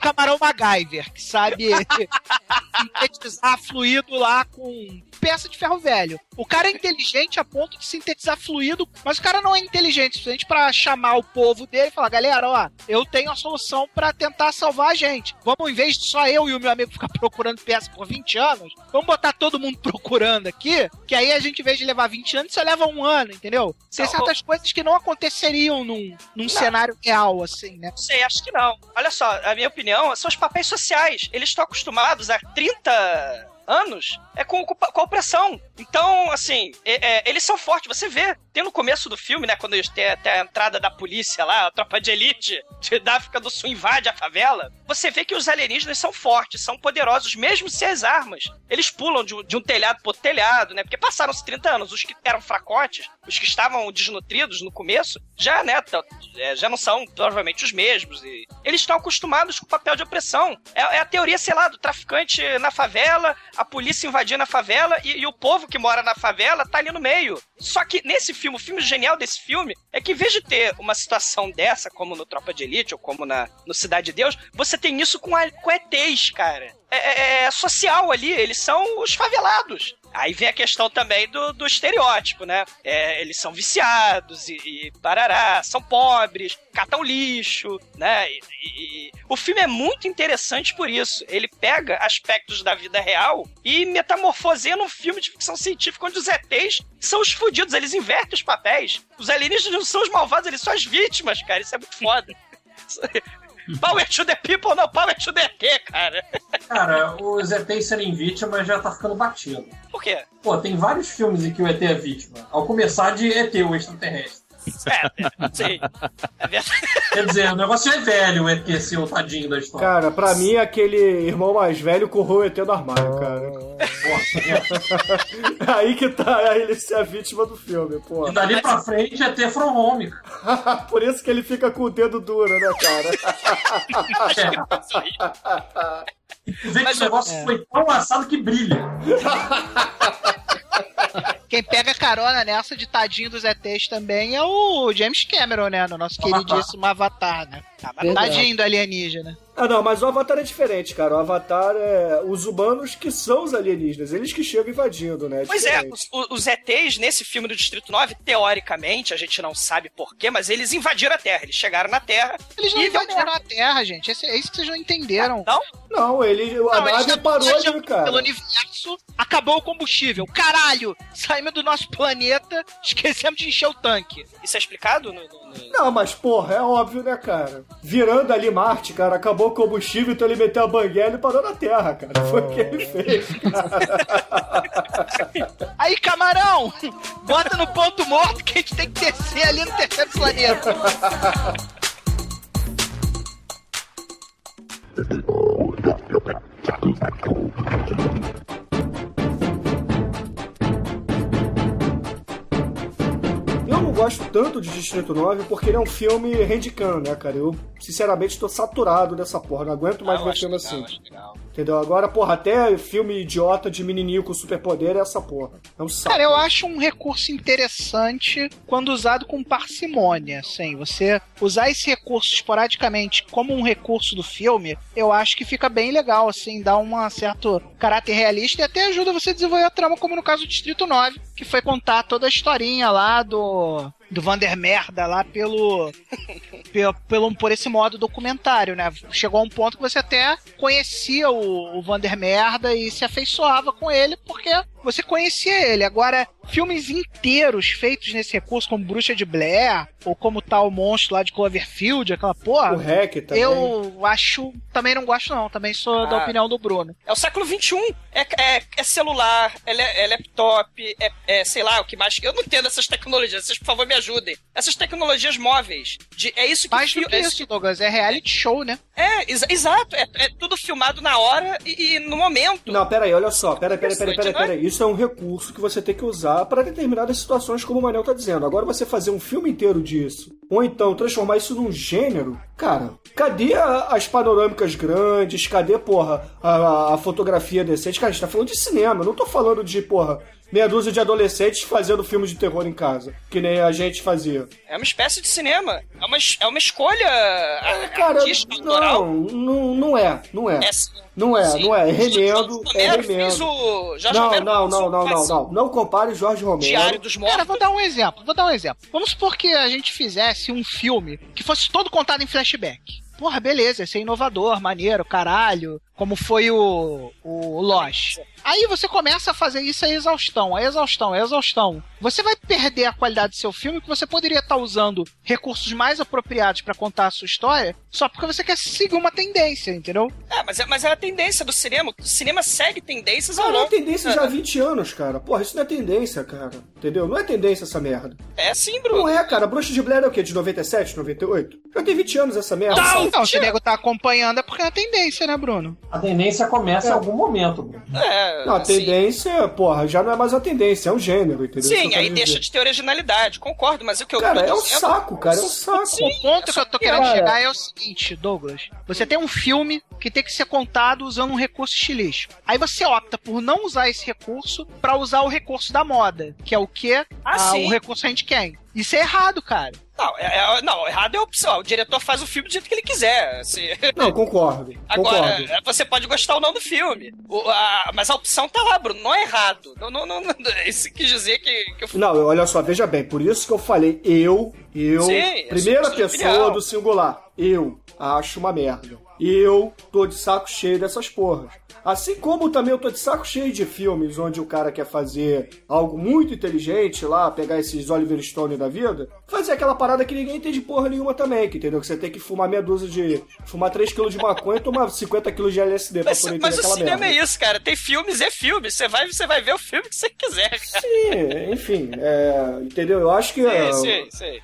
camarão MacGyver, que sabe sintetizar fluido lá com peça de ferro velho. O cara é inteligente a ponto de sintetizar fluido, mas o cara não é inteligente o suficiente pra chamar o povo dele e falar: galera, ó, eu tenho a solução pra tentar salvar a gente. Vamos, em vez de só eu e o meu amigo ficar procurando peça por 20 anos, vamos botar todo mundo procurando aqui, que aí a gente, em vez de levar 20 anos, só leva um ano, entendeu? Tem Não, certas coisas que não aconteceriam num, num cenário real, assim, né? Não sei, acho que não. Olha só, a minha opinião são os papéis sociais. Eles estão acostumados há 30 anos é com, com, com a opressão. Então, assim, é- é, eles são fortes. Você vê, tem no começo do filme, né, quando eles têm até a entrada da polícia lá, a tropa de elite de- da África do Sul invade a favela, você vê que os alienígenas são fortes, são poderosos, mesmo sem as armas. Eles pulam de, de um telhado pro outro telhado, né, porque passaram-se 30 anos. Os que eram fracotes, os que estavam desnutridos no começo, já, né, é, já não são provavelmente os mesmos. E eles estão acostumados com o papel de opressão. É, é a teoria, sei lá, do traficante na favela, a polícia invadindo a favela e, e o povo que mora na favela tá ali no meio. Só que nesse filme, o filme genial desse filme é que em vez de ter uma situação dessa, como no Tropa de Elite ou como na, no Cidade de Deus, você tem isso com, a, com ETs, cara. É, é- é social ali, eles são os favelados. Aí vem a questão também do, do estereótipo, né? É, eles são viciados e, e parará, são pobres, catam lixo, né? E, e- e- o filme é muito interessante por isso. Ele pega aspectos da vida real e metamorfoseia num filme de ficção científica onde os ETs são os fudidos, eles invertem os papéis. Os alienígenas não são os malvados, eles são as vítimas, cara. Isso é muito foda. Power to the people, não, power to the ET, cara. Cara, os ETs serem vítimas já tá ficando batido. Por quê? Pô, tem vários filmes em que o ET é vítima. Ao começar de ET, o extraterrestre. É, é, sim. É verdade. Quer dizer, o negócio é velho, o ET ser o tadinho da história. Cara, pra mim, aquele irmão mais velho correu o ET no armário, cara. Aí que tá ele ser a vítima do filme, pô. E dali pra frente é ET from home. Por isso que ele fica com o dedo duro, né, cara? Vê que o negócio foi tão assado que brilha. Quem pega carona nessa de tadinho dos ETs também é o James Cameron, né? No nosso queridíssimo Avatar, né? Tadinho do alienígena. Ah, não, mas o Avatar é diferente, cara. O Avatar é os humanos que são os alienígenas, eles que chegam invadindo, né? Pois é, os, os ETs nesse filme do Distrito 9, teoricamente, a gente não sabe porquê, mas eles invadiram a Terra. Eles chegaram na Terra. Eles não invadiram a Terra, gente. Esse- É isso que vocês não entenderam. Não? Não, ele, a Não, nave já parou ali, cara. Pelo universo, acabou o combustível. Caralho! Saímos do nosso planeta, esquecemos de encher o tanque. Isso é explicado? No, no- no- Não, mas porra, é óbvio, né, cara? Virando ali Marte, cara, acabou o combustível, então ele meteu a banguela e parou na Terra, cara. Foi o que ele fez, Aí, camarão! Bota no ponto morto que a gente tem que descer ali no terceiro planeta. gosto tanto de Distrito 9 porque ele é um filme handicam, né, cara? Eu, sinceramente, tô saturado dessa porra. Não aguento mais Ah, eu ver filme assim. legal. Entendeu? Agora, porra, até filme idiota de menininho com superpoder é essa porra. É um saco. Cara, eu acho um recurso interessante quando usado com parcimônia, assim. Você usar esse recurso esporadicamente como um recurso do filme, eu acho que fica bem legal, assim, dá um certo caráter realista e até ajuda você a desenvolver a trama, como no caso do Distrito 9, que foi contar toda a historinha lá do do Vander Merda lá pelo, pelo, pelo por esse modo documentário, né? Chegou a um ponto que você até conhecia o, o Vander Merda e se afeiçoava com ele porque você conhecia ele. Agora, filmes inteiros feitos nesse recurso, como Bruxa de Blair, ou como tal monstro lá de Cloverfield, aquela porra. O Hack também. Eu acho. Também não gosto, não. Também sou da Ah. opinião do Bruno. É o século XXI. É, é, é celular, é, é laptop, é, é, sei lá, o que mais. Eu não entendo essas tecnologias. Vocês, por favor, me ajudem. Essas tecnologias móveis. De, é isso que Mais do que é isso, Douglas. É reality show, né? É, exa- exato. É, é tudo filmado na hora e, e no momento. Não, peraí, olha só, peraí, peraí, peraí, peraí, Interessante, peraí. Isso é um recurso que você tem que usar para determinadas situações, como o Manel tá dizendo. Agora você fazer um filme inteiro disso, ou então transformar isso num gênero, cara, cadê as panorâmicas grandes? Cadê, porra, a, a fotografia decente? Cara, a gente tá falando de cinema, não tô falando de, porra, meia dúzia de adolescentes fazendo filmes de terror em casa, que nem a gente fazia. É uma espécie de cinema. É uma, é uma escolha É, cara, não, não, não é, não é. É. Não é, Sim. não é, é remendo, é remendo. o. Jorge Não, Romero não, não, o não, não, não. Não compare Jorge Romero. Diário dos Mortos. Cara, vou dar um exemplo, vou dar um exemplo. Vamos supor que a gente fizesse um filme que fosse todo contado em flashback. Porra, beleza, ia ser inovador, maneiro, caralho, como foi o, o Lost. Aí você começa a fazer isso a exaustão, a exaustão, a exaustão. Você vai perder a qualidade do seu filme que você poderia estar usando recursos mais apropriados pra contar a sua história só porque você quer seguir uma tendência, entendeu? É, mas é, mas é a tendência do cinema. O cinema segue tendências ao Cara, é longo. tendência já há 20 anos, cara. Porra, isso não é tendência, cara. Entendeu? Não é tendência essa merda. É sim, Bruno. Não é, cara. Bruxa de Blair é o quê? De 97, 98? Já tem 20 anos essa merda. Não, não, se o nego tá acompanhando é porque é a tendência, né, Bruno? A tendência começa em algum momento, Bruno. É, Não, a assim, tendência, porra, já não é mais a tendência, é um gênero, entendeu? Que Sim, aí deixa de ter originalidade, concordo, mas o que eu Cara, tô é um dizendo- saco, cara, é um saco. o ponto que eu tô querendo Cara. chegar é o seguinte, Douglas. Você tem um filme que tem que ser contado usando um recurso estilístico. Aí você opta por não usar esse recurso pra usar o recurso da moda, que é o quê? Ah, sim. o recurso handcam. Isso é errado, cara. Não, é, é- não, errado é a opção. O diretor faz o filme do jeito que ele quiser. assim. Não, concordo. Agora, concordo. é, você pode gostar ou não do filme. O- a- mas a opção tá lá, Bruno. Não é errado. Não, não, não, não- isso quis dizer que, que eu Não, olha só, veja bem, por isso que eu falei eu, eu, Sim, primeira pessoa do singular, eu acho uma merda. Eu tô de saco cheio dessas porras. Assim como também eu tô de saco cheio de filmes onde o cara quer fazer algo muito inteligente lá, pegar esses Oliver Stone da vida, fazer aquela parada que ninguém entende porra nenhuma também, que entendeu? Que você tem que fumar meia dúzia de. fumar 3kg de maconha e tomar 50kg de LSD Mas, pra poder mas o cinema merda. é isso, cara. Tem filmes e filmes. Você vai, você vai ver o filme que você quiser, cara. Sim, enfim, é, entendeu? Eu acho que. é, Sim, sim, sim.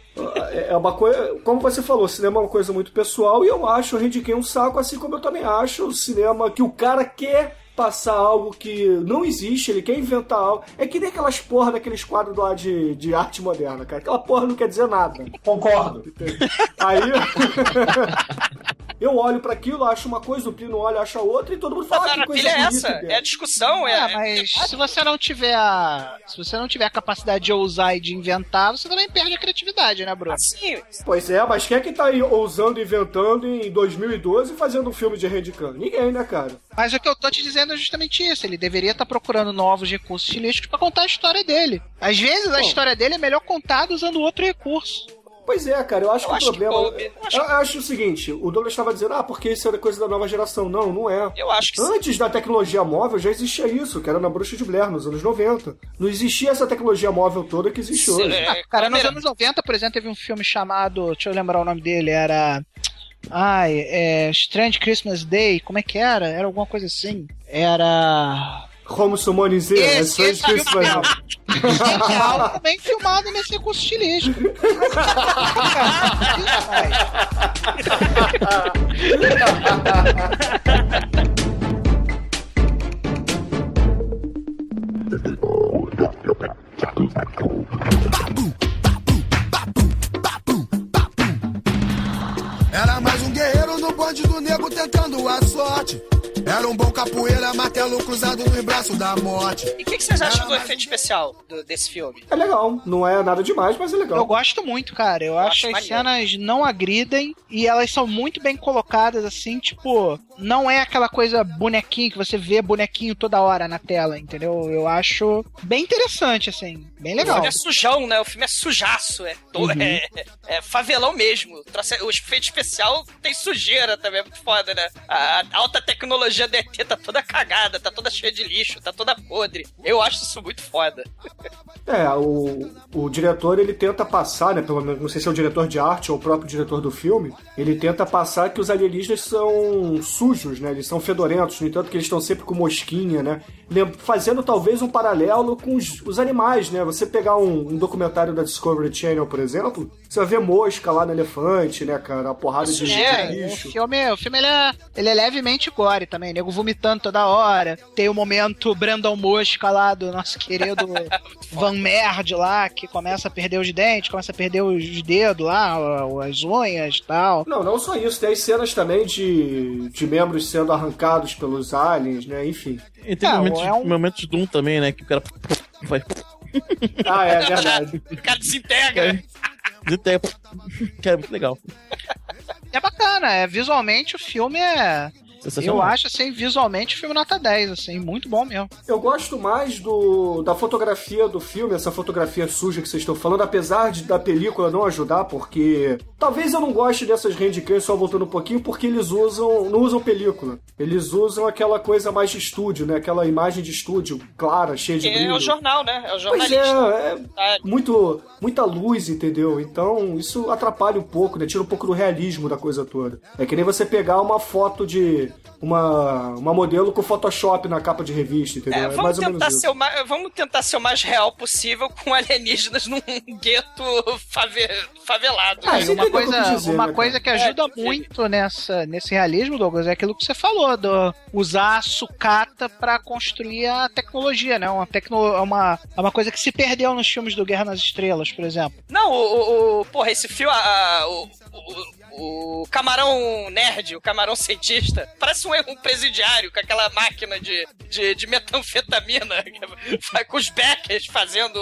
É uma coisa. Como você falou, cinema é uma coisa muito pessoal e eu acho o Handicap um saco, assim como eu também acho o cinema que o cara quer passar algo que não existe, ele quer inventar algo. É que nem aquelas porra daqueles quadros lá de, de arte moderna, cara. Aquela porra não quer dizer nada. Concordo. Aí. Eu olho pra aquilo, acho uma coisa, o Plínio olha, acha outra, e todo mundo A fala ah, que coisa é essa, cara. é a discussão, é. Ah, mas se você não tiver a. Se você não tiver a capacidade de ousar e de inventar, você também perde a criatividade, né, Bruno? Sim. Pois é, mas quem é que tá aí ousando, inventando em 2012 e fazendo um filme de Handicam? Ninguém, né, cara? Mas o que eu tô te dizendo é justamente isso. Ele deveria estar procurando novos recursos estilísticos pra contar a história dele. Às vezes a Bom. história dele é melhor contada usando outro recurso. Pois é, cara, eu acho Eu que acho o que problema. coube. Eu acho eu, eu acho o seguinte: o Douglas estava dizendo, ah, porque isso é coisa da nova geração. Não, não é. Eu acho que sim. Antes da tecnologia móvel já existia isso, que era na Bruxa de Blair, nos anos 90. Não existia essa tecnologia móvel toda que existe hoje. É, Ah, cara, nos anos 90, por exemplo, teve um filme chamado. Deixa eu lembrar o nome dele, era. Ai, é. Strange Christmas Day, como é que era? Era alguma coisa assim. Era. Como Summoning Z, é só isso que isso faz. Genial, também filmado nesse recurso estilístico. Era mais um guerreiro no bonde do nego tentando a sorte. Era um bom capoeira, martelo cruzado nos braços da morte. E o que, que vocês acham do efeito especial do- desse filme? É legal, não é nada demais, mas é legal. Eu gosto muito, cara. Eu, acho acho que as cenas não agridem e elas são muito bem colocadas, assim, tipo, não é aquela coisa bonequinho que você vê bonequinho toda hora na tela, entendeu? Eu acho bem interessante, assim, bem O legal. filme é sujão, né? O filme é sujaço, é, to- Uhum. é, é favelão mesmo. O efeito especial tem sujeira também, é muito foda, né? A a alta tecnologia ET tá toda cagada, tá toda cheia de lixo, tá toda podre. Eu acho isso muito foda. É, o, o diretor ele tenta passar, né? Pelo menos, não sei se é o diretor de arte ou o próprio diretor do filme, ele tenta passar que os alienígenas são sujos, né? Eles são fedorentos, no entanto que eles estão sempre com mosquinha, né? Fazendo talvez um paralelo com os, os animais, né? Você pegar um, um documentário da Discovery Channel, por exemplo, você vai ver mosca lá no elefante, né, cara? A porrada de, de É, o lixo. filme, o filme ele é, ele é levemente gore também, nego vomitando toda hora. Tem o momento Brandon Mosca lá do nosso querido Van Merd lá, que começa a perder os dentes, começa a perder os dedos lá, as unhas e tal. Não, não só isso, tem as cenas também de, de membros sendo arrancados pelos aliens, né? Enfim. E tem É, momentos, é um- momentos de Doom também, né? Que o cara faz. Ah, é verdade. O cara desintegra. Desenterra. Que é muito legal. É bacana, é, visualmente o filme é. Eu acho, assim, visualmente o filme nota 10, assim, muito bom mesmo. Eu gosto mais do, da fotografia do filme, essa fotografia suja que vocês estão falando, apesar de da película não ajudar, porque talvez eu não goste dessas handcams, só voltando um pouquinho, porque eles usam não usam película. Eles usam aquela coisa mais de estúdio, né? Aquela imagem de estúdio clara, cheia de Que é brilho. o jornal, né? É o Pois jornalista. é, é Ah, muito, muita luz, entendeu? Então isso atrapalha um pouco, né? Tira um pouco do realismo da coisa toda. É que nem você pegar uma foto de uma, uma modelo com Photoshop na capa de revista, entendeu? É, É, vamos, mais ou menos tentar ser o mais, vamos tentar ser o mais real possível com alienígenas num gueto fave- favelado. Ah, né? uma coisa, dizer, uma né, coisa que cara? ajuda É, muito nessa, nesse realismo, Douglas, é aquilo que você falou, do usar a sucata pra construir a tecnologia, né? Uma, tecno, é uma, é uma coisa que se perdeu nos filmes do Guerra nas Estrelas, por exemplo. Não, o, o, o- Porra, esse fio. a- a- o, o, o camarão nerd, o camarão cientista, parece um, um presidiário com aquela máquina de, de, de metanfetamina, com os backers fazendo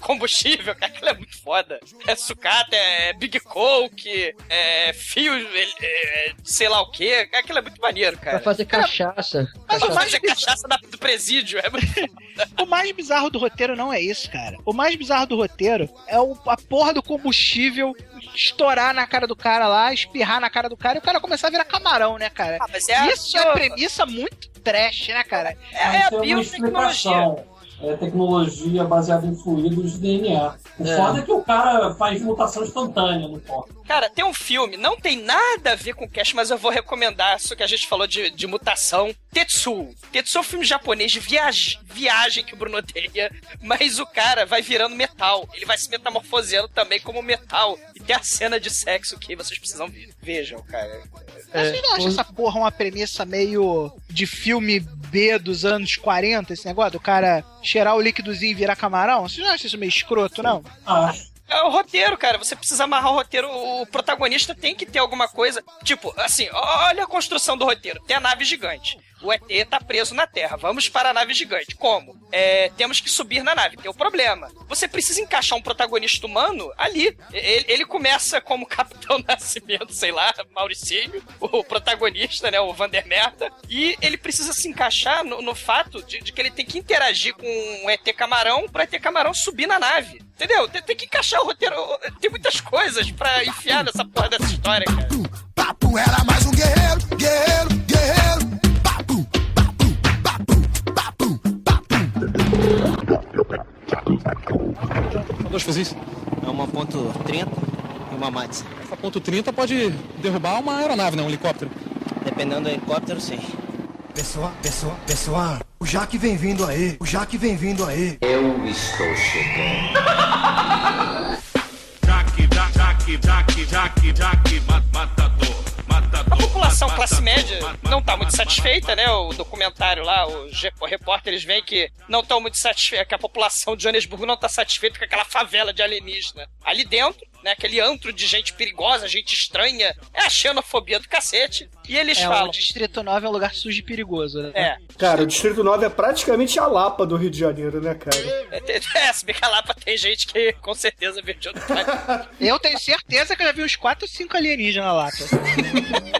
combustível, cara, aquilo é muito foda. É sucata, é Big Coke, é fio, é, é, sei lá o que, aquilo é muito maneiro, cara. Pra fazer cachaça. Mas cachaça. fazer cachaça da- do presídio, é muito O mais bizarro do roteiro não é isso, cara. O mais bizarro do roteiro é o, a porra do combustível estourar na cara do cara lá, espirrar na cara do cara e o cara começar a virar camarão, né, cara? Ah, mas é a- Isso é premissa muito trash, né, cara? É, é a uma biotecnologia. É tecnologia baseada em fluidos de DNA. O É. foda é que o cara faz mutação instantânea no corpo. Cara, tem um filme, não tem nada a ver com Cash, mas eu vou recomendar isso que a gente falou de, de mutação. Tetsu. Tetsu é um filme japonês de viagem, viagem que o Bruno odeia, mas o cara vai virando metal. Ele vai se metamorfoseando também como metal. E tem a cena de sexo que vocês precisam ver. Vejam, cara. Mas Você não acha essa porra uma premissa meio de filme B dos anos 40, esse negócio do cara cheirar o líquidozinho e virar camarão? Você não acha isso meio escroto, não? Acho. É o roteiro, cara. Você precisa amarrar o roteiro. O protagonista tem que ter alguma coisa. Tipo, assim, olha a construção do roteiro. Tem a nave gigante. O ET tá preso na Terra. Vamos para a nave gigante. Como? É, temos que subir na nave. Tem o problema. Você precisa encaixar um protagonista humano ali. Ele, ele começa como Capitão Nascimento, sei lá, Mauricinho, o protagonista, né? O Vandermerta. E ele precisa se encaixar no, no fato de, de que ele tem que interagir com o ET Camarão para ET Camarão subir na nave. Entendeu? Tem, tem que encaixar o roteiro. Tem muitas coisas pra enfiar nessa porra dessa história, cara. Papo era mais um guerreiro, guerreiro, guerreiro. São dois fuzis? É uma ponto .30 e uma Matz. Essa ponto .30 pode derrubar uma aeronave, né? Um helicóptero. Dependendo do helicóptero, sim. Pessoal, pessoal, pessoal, o Jaque vem vindo aí, o Jaque vem vindo aí. Eu estou chegando. Jaque, Jaque, Jaque, Jaque, Jaque, matador. A população classe média não tá muito satisfeita, né? O documentário lá, os repórteres veem que não estão muito satisfeitos, que a população de Joanesburgo não tá satisfeita com aquela favela de alienígena. Ali dentro, né? Aquele antro de gente perigosa, gente estranha. É a xenofobia do cacete. E eles é, falam. O Distrito 9 é um lugar sujo e perigoso, né? É. Cara, o Distrito 9 é praticamente a Lapa do Rio de Janeiro, né, cara? É, é se bem que a Lapa tem gente que com certeza veio de outro país. Eu tenho certeza que eu já vi uns 4 ou 5 alienígenas na Lapa.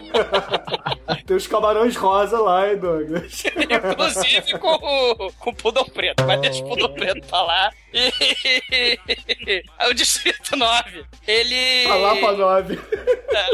tem os camarões rosa lá, hein, Douglas? Inclusive com o, com o pudor preto. Vai ter o pudor preto pra lá. E o Distrito 9, ele. A Lapa 9.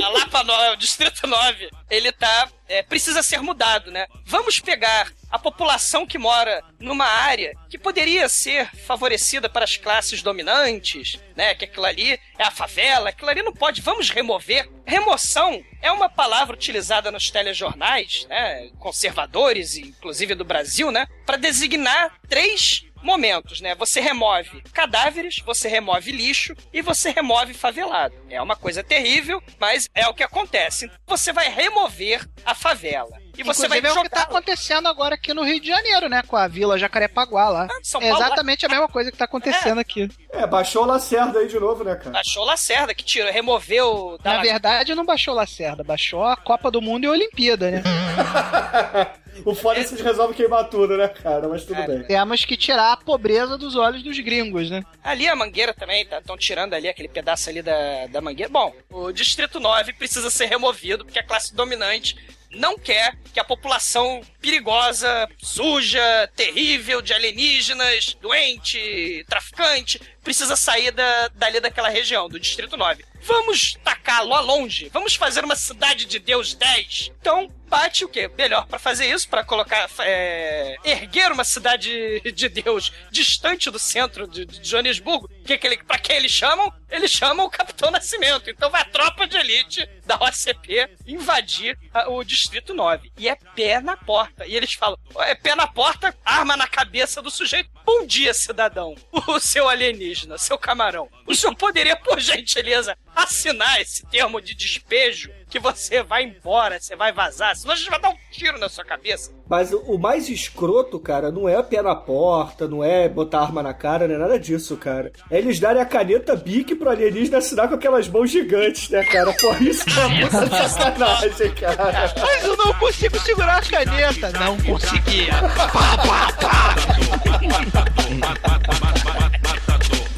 A Lapa 9, o Distrito 9, ele tá. É, precisa ser mudado, né? Vamos pegar a população que mora numa área que poderia ser favorecida para as classes dominantes, né? Que aquilo ali é a favela, aquilo ali não pode. Vamos remover. Remoção é uma palavra utilizada nos telejornais, né? Conservadores, inclusive do Brasil, né? Para designar três momentos, né? Você remove cadáveres, você remove lixo e você remove favelado. É uma coisa terrível, mas é o que acontece. Você vai remover a favela. E você Inclusive, vai é jogar... o que tá acontecendo agora aqui no Rio de Janeiro, né? Com a Vila Jacarepaguá lá. Ah, São é Paulo, exatamente a mesma coisa que tá acontecendo aqui. É, baixou o Lacerda aí de novo, né, cara? Baixou o Lacerda, que tirou, removeu... Na verdade, não baixou o Lacerda, baixou a Copa do Mundo e a Olimpíada, né? o foda é que vocês resolvem queimar tudo, né, cara? Mas tudo É. bem. Temos que tirar a pobreza dos olhos dos gringos, né? Ali a mangueira também, estão tirando ali aquele pedaço ali da, da mangueira. Bom, o Distrito 9 precisa ser removido porque a classe dominante não quer que a população perigosa, suja, terrível, de alienígenas, doente, traficante, precisa sair da, dali daquela região, do Distrito 9. Vamos tacá-lo a longe. Vamos fazer uma cidade de Deus 10. Então, bate o quê? Melhor para fazer isso, para colocar. é, erguer uma cidade de Deus distante do centro de, de Joanesburgo. Que que ele, pra quem eles chamam? Eles chamam o Capitão Nascimento. Então vai a tropa de elite da OCP invadir a- o Distrito 9. E é pé na porta. E eles falam: é pé na porta, arma na cabeça do sujeito. Bom dia, cidadão. O seu alienígena, seu camarão. O senhor poderia, por gentileza, assinar esse termo de despejo que você vai embora, você vai vazar, senão a gente vai dar um tiro na sua cabeça. Mas o mais escroto, cara, não é pé na porta, não é botar arma na cara, não é nada disso, cara. É eles darem a caneta Bic pro alienígena assinar com aquelas mãos gigantes, né, cara? Por isso que é uma puta sacanagem, cara. Mas eu não consigo segurar a caneta. Não conseguia. Pá, pá, pá.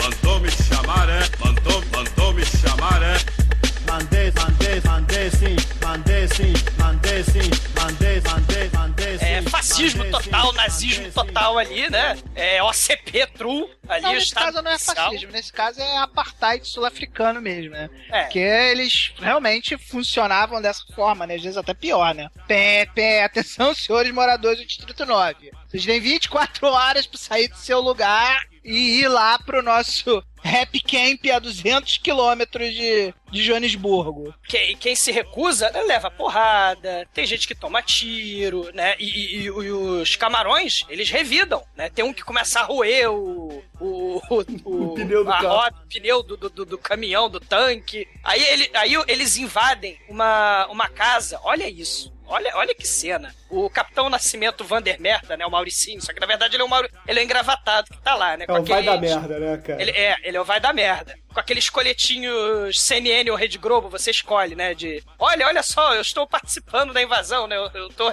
Mandou me chamar, é? Mandou, mandou me chamar, é? É fascismo total, nazismo total ali, né? É OCP true ali, Não, nesse caso não é fascismo, nesse caso é apartheid sul-africano mesmo, né? É. Porque eles realmente funcionavam dessa forma, né? Às vezes até pior, né? Pé, pé, atenção, senhores moradores do Distrito 9. Vocês têm 24 horas pra sair do seu lugar e ir lá pro nosso Happy Camp a 200 quilômetros de, de Joanesburgo. Quem, quem se recusa né, leva porrada, tem gente que toma tiro, né? E, e- e- e os camarões, eles revidam, né? Tem um que começa a roer o. O, o, o pneu do a carro. roda, o pneu do, do, do- do caminhão, do tanque. Aí, ele, aí eles invadem uma, uma casa. Olha isso. Olha, olha que cena. O Capitão Nascimento Vandermerda, né? O Mauricinho, só que na verdade ele é, o Mauri... ele é engravatado que tá lá, né? É o vai da merda, né, cara? ele, é, ele é o vai da merda. Com aqueles coletinhos CNN ou Rede Globo, você escolhe, né? De olha, olha só, eu estou participando da invasão, né? Eu, eu, tô,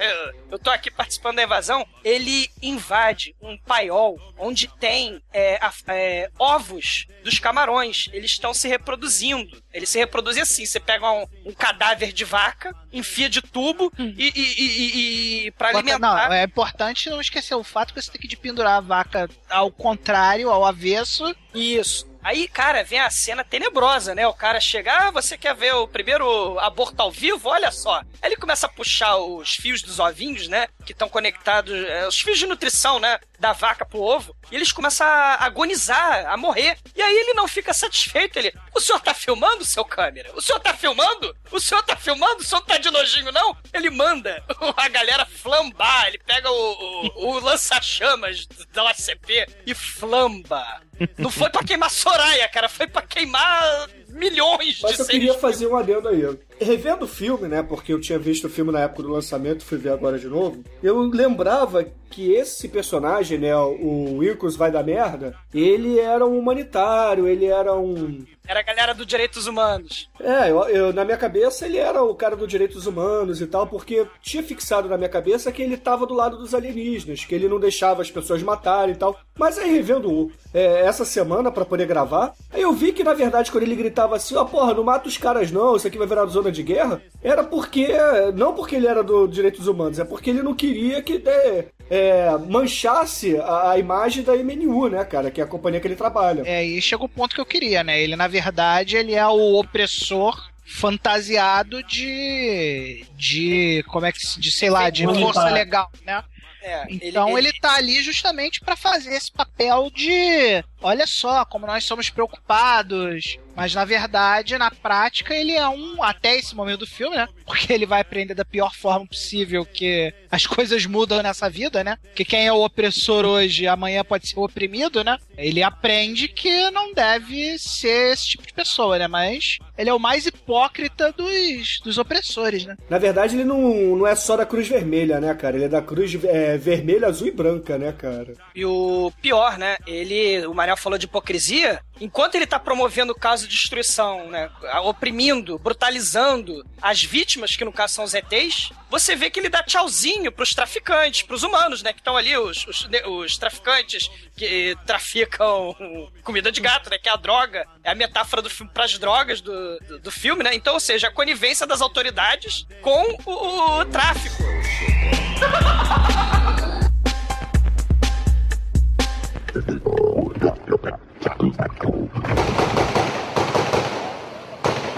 eu tô aqui participando da invasão. Ele invade um paiol onde tem é, é, ovos dos camarões. Eles estão se reproduzindo. Eles se reproduzem assim: você pega um, um cadáver de vaca, enfia de tubo e, e, e, e, e pra Bota- alimentar. Não, é importante não esquecer o fato que você tem que pendurar a vaca ao contrário, ao avesso. Isso. Aí, cara, vem a cena tenebrosa, né? O cara chega, ah, você quer ver o primeiro aborto ao vivo? Olha só. Aí ele começa a puxar os fios dos ovinhos, né? Que estão conectados, é, os fios de nutrição, né? Da vaca pro ovo. E eles começam a agonizar, a morrer. E aí ele não fica satisfeito. Ele, o senhor tá filmando, seu câmera? O senhor tá filmando? O senhor tá filmando? O senhor não tá de nojinho, não? Ele manda a galera flambar. Ele pega o, o, o lança-chamas da OCP e flamba. Não foi pra queimar Soraya, cara, foi pra queimar milhões Mas de eu seres queria fazer um adendo aí. Revendo o filme, né? Porque eu tinha visto o filme na época do lançamento, fui ver agora de novo. Eu lembrava que esse personagem, né? O Wilkos vai da merda, ele era um humanitário, ele era um. Era a galera dos direitos humanos. É, eu, eu- na minha cabeça ele era o cara dos direitos humanos e tal, porque tinha fixado na minha cabeça que ele tava do lado dos alienígenas, que ele não deixava as pessoas matarem e tal. Mas aí revendo é, essa semana pra poder gravar, aí eu vi que na verdade quando ele gritava assim, ó, porra, não mata os caras não, isso aqui vai virar zona de guerra, era porque, não porque ele era do direitos humanos, é porque ele não queria que é, é, manchasse a, a imagem da MNU, né, cara, que é a companhia que ele trabalha. É, e chega o ponto que eu queria, né? Ele, na verdade, ele é o opressor fantasiado de. de. como é que se diz? sei lá, de força legal, né? É, Então ele, tá ali justamente pra fazer esse papel de olha só como nós somos preocupados, mas na verdade, na prática, ele é um até esse momento do filme, né? Porque ele vai aprender da pior forma possível que as coisas mudam nessa vida, né? Que quem é o opressor hoje, amanhã pode ser o oprimido, né? Ele aprende que não deve ser esse tipo de pessoa, né? Mas ele é o mais hipócrita dos, dos opressores, né? Na verdade, ele não, não é só da Cruz Vermelha, né, cara? Ele é da Cruz é, Vermelha, Azul e Branca, né, cara? E o pior, né? Ele, o Manel falou de hipocrisia. Enquanto ele tá promovendo o caso de destruição, né? Oprimindo, brutalizando as vítimas, que no caso são os ETs, você vê que ele dá tchauzinho pros traficantes, pros humanos, né? Que estão ali, os, os, os traficantes que traficam comida de gato, né? Que é a droga. É a metáfora do filme pras drogas do, do, do filme, né? Então, ou seja, a conivência das autoridades com o, o tráfico.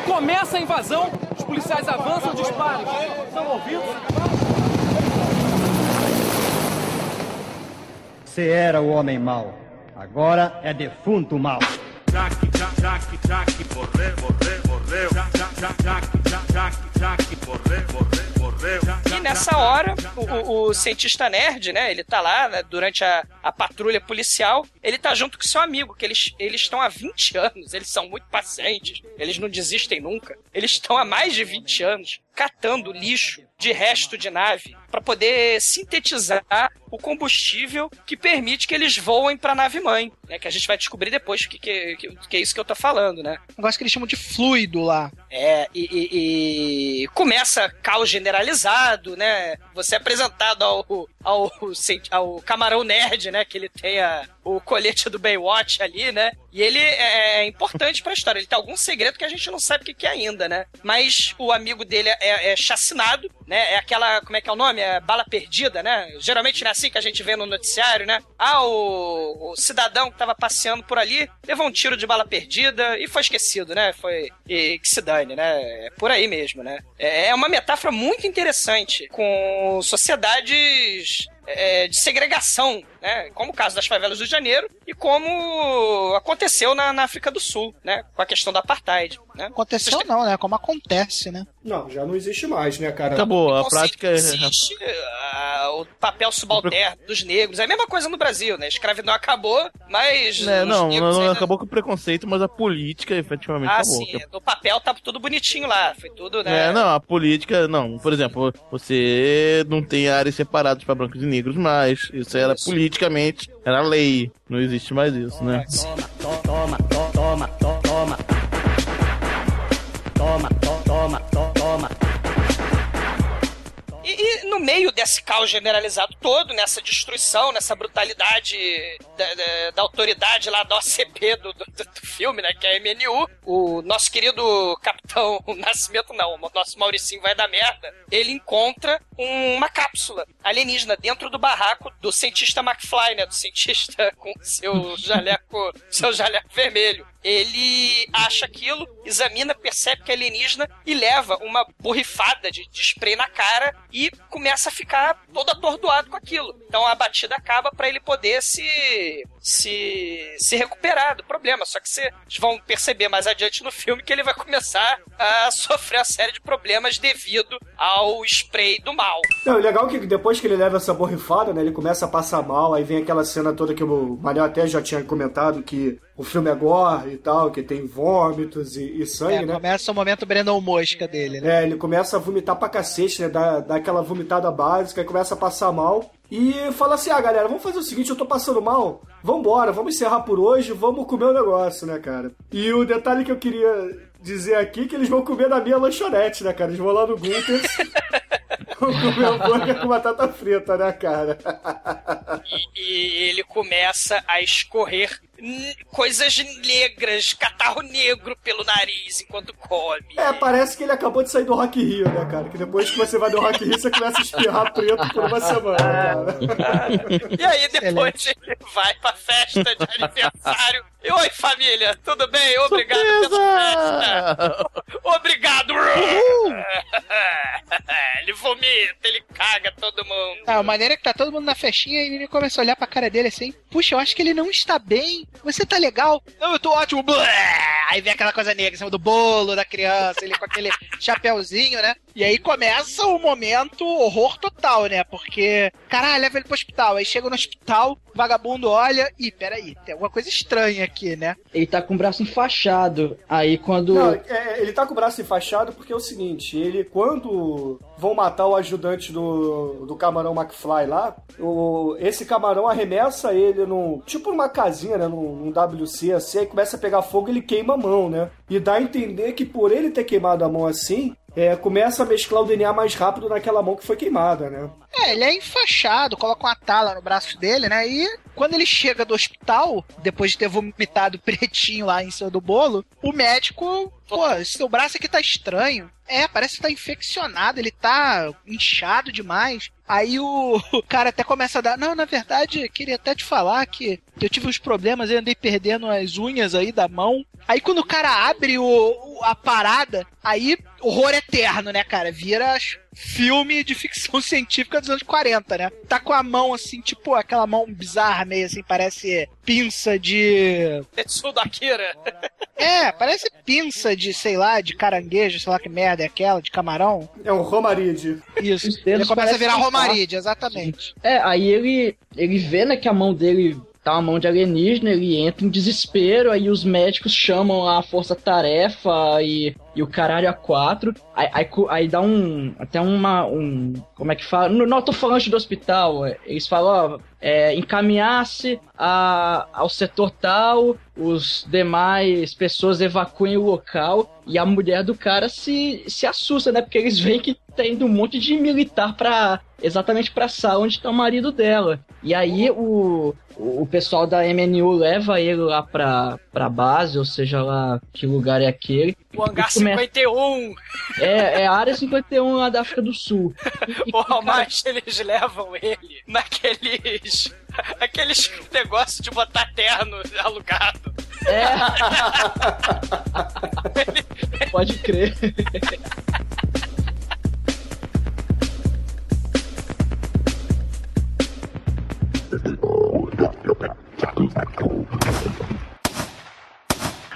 Começa a invasão, os policiais avançam, disparam. Estão ouvidos? Você era o homem mau. Agora é defunto mau. E nessa hora, o, o- o cientista nerd, né? Ele tá lá né, durante a, a patrulha policial. Ele tá junto com seu amigo, que eles eles estão há 20 anos. Eles são muito pacientes. Eles não desistem nunca. Eles estão há mais de 20 anos catando lixo de resto de nave para poder sintetizar o combustível que permite que eles voem para a nave mãe, né? Que a gente vai descobrir depois que, que, que, que é isso que eu tô falando, né? Um negócio que eles chamam de fluido lá. É, e, e- e começa caos generalizado, né? Você é apresentado ao, ao, ao camarão nerd, né? Que ele tem a- o colete do Baywatch ali, né? E ele é importante pra história. Ele tem algum segredo que a gente não sabe o que, que é ainda, né? Mas o amigo dele é, é chacinado, né? É aquela, como é que é o nome? É bala perdida, né? Geralmente não é assim que a gente vê no noticiário, né? Ah, o, o cidadão que tava passeando por ali levou um tiro de bala perdida e foi esquecido, né? Foi. E que se dane, né? É por aí mesmo, né? É é uma metáfora muito interessante com sociedades é, de segregação, né? Como o caso das favelas do Rio de Janeiro e como aconteceu na, na África do Sul, né? Com a questão da apartheid, né? Aconteceu não, né? Como acontece, né? Não, já não existe mais, né, cara? Acabou, a Conceito prática é. existe, ah, o papel subalterno dos negros. É a mesma coisa no Brasil, né? A escravidão acabou, mas. É, não, não, não ainda- acabou com o preconceito, mas a política efetivamente Ah, acabou. sim. No papel tá tudo bonitinho lá. Foi tudo, né? É, não, a política, não. Por exemplo, você não tem áreas separadas para brancos e negros negros mais. Isso era politicamente, era lei. Não existe mais isso, né? Toma, toma, toma, toma, toma. Toma, toma, toma. E, e, no meio desse caos generalizado todo, nessa destruição, nessa brutalidade da, da, da autoridade lá da OCP do, do, do, filme, né? Que é a MNU, o nosso querido capitão Nascimento, não, o nosso Mauricinho vai dar merda. Ele encontra uma cápsula alienígena dentro do barraco do cientista McFly, né? Do cientista com seu jaleco, seu jaleco vermelho. Ele acha aquilo, examina, percebe que é alienígena e leva uma borrifada de, de spray na cara e começa a ficar todo atordoado com aquilo. Então a batida acaba pra ele poder se, se se recuperar do problema. Só que vocês vão perceber mais adiante no filme que ele vai começar a sofrer uma série de problemas devido ao spray do mal. Não, o legal é que depois que ele leva essa borrifada, né, ele começa a passar mal, aí vem aquela cena toda que o Manel até já tinha comentado que o filme é gore e tal, que tem vômitos e, e sangue, É, né? começa o momento Brandon Mosca dele, né? É, ele começa a vomitar pra cacete, né? Dá, dá aquela vomitada básica, aí começa a passar mal. E fala assim: ah, galera, vamos fazer o seguinte, eu tô passando mal, vambora, vamos encerrar por hoje, vamos comer o negócio, né, cara? E o detalhe que eu queria dizer aqui que eles vão comer na minha lanchonete, né, cara? Eles vão lá no Gunters. vão comer hambúrguer com batata frita, né, cara? E ele começa a escorrer coisas negras, catarro negro pelo nariz enquanto come. É, parece que ele acabou de sair do Rock Rio, né, cara? Que depois que você vai do Rock Rio, você começa a espirrar preto por uma semana, cara. E aí depois ele vai pra festa de aniversário. E, Oi, família, tudo bem? Obrigado pela festa. Obrigado. ele vomita, ele caga todo mundo. Ah, a maneira que tá todo mundo na festinha e ele começa a olhar pra cara dele assim. Puxa, eu acho que ele não está bem. Você tá legal? Não, eu tô ótimo. Aí vem aquela coisa negra em cima do bolo da criança, ele com aquele chapéuzinho, né? E aí começa o momento horror total, né? Porque, caralho, leva ele pro hospital. Aí chega no hospital, o vagabundo olha e, peraí, tem alguma coisa estranha aqui, né? Ele tá com o braço enfaixado. Aí quando. Não, é, ele tá com o braço enfaixado porque é o seguinte, ele quando vão matar o ajudante do, do camarão McFly lá, o, esse camarão arremessa ele num. Tipo numa casinha, né? Num, num WC assim, aí começa a pegar fogo e ele queima a mão, né? E dá a entender que por ele ter queimado a mão assim, é, começa a mesclar o DNA mais rápido naquela mão que foi queimada, né? É, ele é enfaixado, coloca uma tala no braço dele, né? E quando ele chega do hospital, depois de ter vomitado pretinho lá em cima do bolo, o médico, pô, seu braço aqui tá estranho. É, parece que tá infeccionado, ele tá inchado demais. Aí o, o cara até começa a dar. Não, na verdade, queria até te falar que eu tive uns problemas, eu andei perdendo as unhas aí da mão. Aí quando o cara abre o, o- a parada, aí horror eterno, né, cara? Vira filme de ficção científica dos anos 40, né? Tá com a mão assim, tipo aquela mão bizarra, meio assim, parece pinça de. Tetsudo Akira. É, parece pinça de, sei lá, de caranguejo, sei lá que merda é aquela, de camarão. É um Romaride. Isso. Ele começa a virar Romaride, exatamente. É, aí ele, ele vê, né, que a mão dele tá uma mão de alienígena, ele entra em desespero, aí os médicos chamam a força-tarefa e, e o caralho a quatro, aí, aí, aí dá um, até uma, um, como é que fala? No, no alto-falante do hospital, é, eles falam, ó, é, encaminhar-se ao setor tal, os demais pessoas evacuem o local, e a mulher do cara se, se assusta, né, porque eles veem que tá indo um monte de militar pra, exatamente pra sala onde tá o marido dela. E aí o, o pessoal da MNU leva ele lá pra, pra base, ou seja lá que lugar é aquele. O hangar E come- 51. É, é a área 51 lá da África do Sul. Porra, mas eles levam ele naqueles. Aqueles negócios de botar terno alugado. É. Pode crer.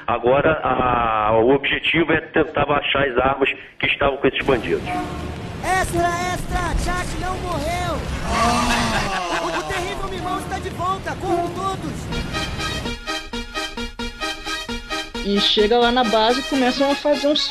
Agora, a- o objetivo é tentar baixar as armas que estavam com esses bandidos. Extra, extra! Jack não morreu! O, o terrível Mimão está de volta! Corram todos! E chega lá na base e começam a fazer uns.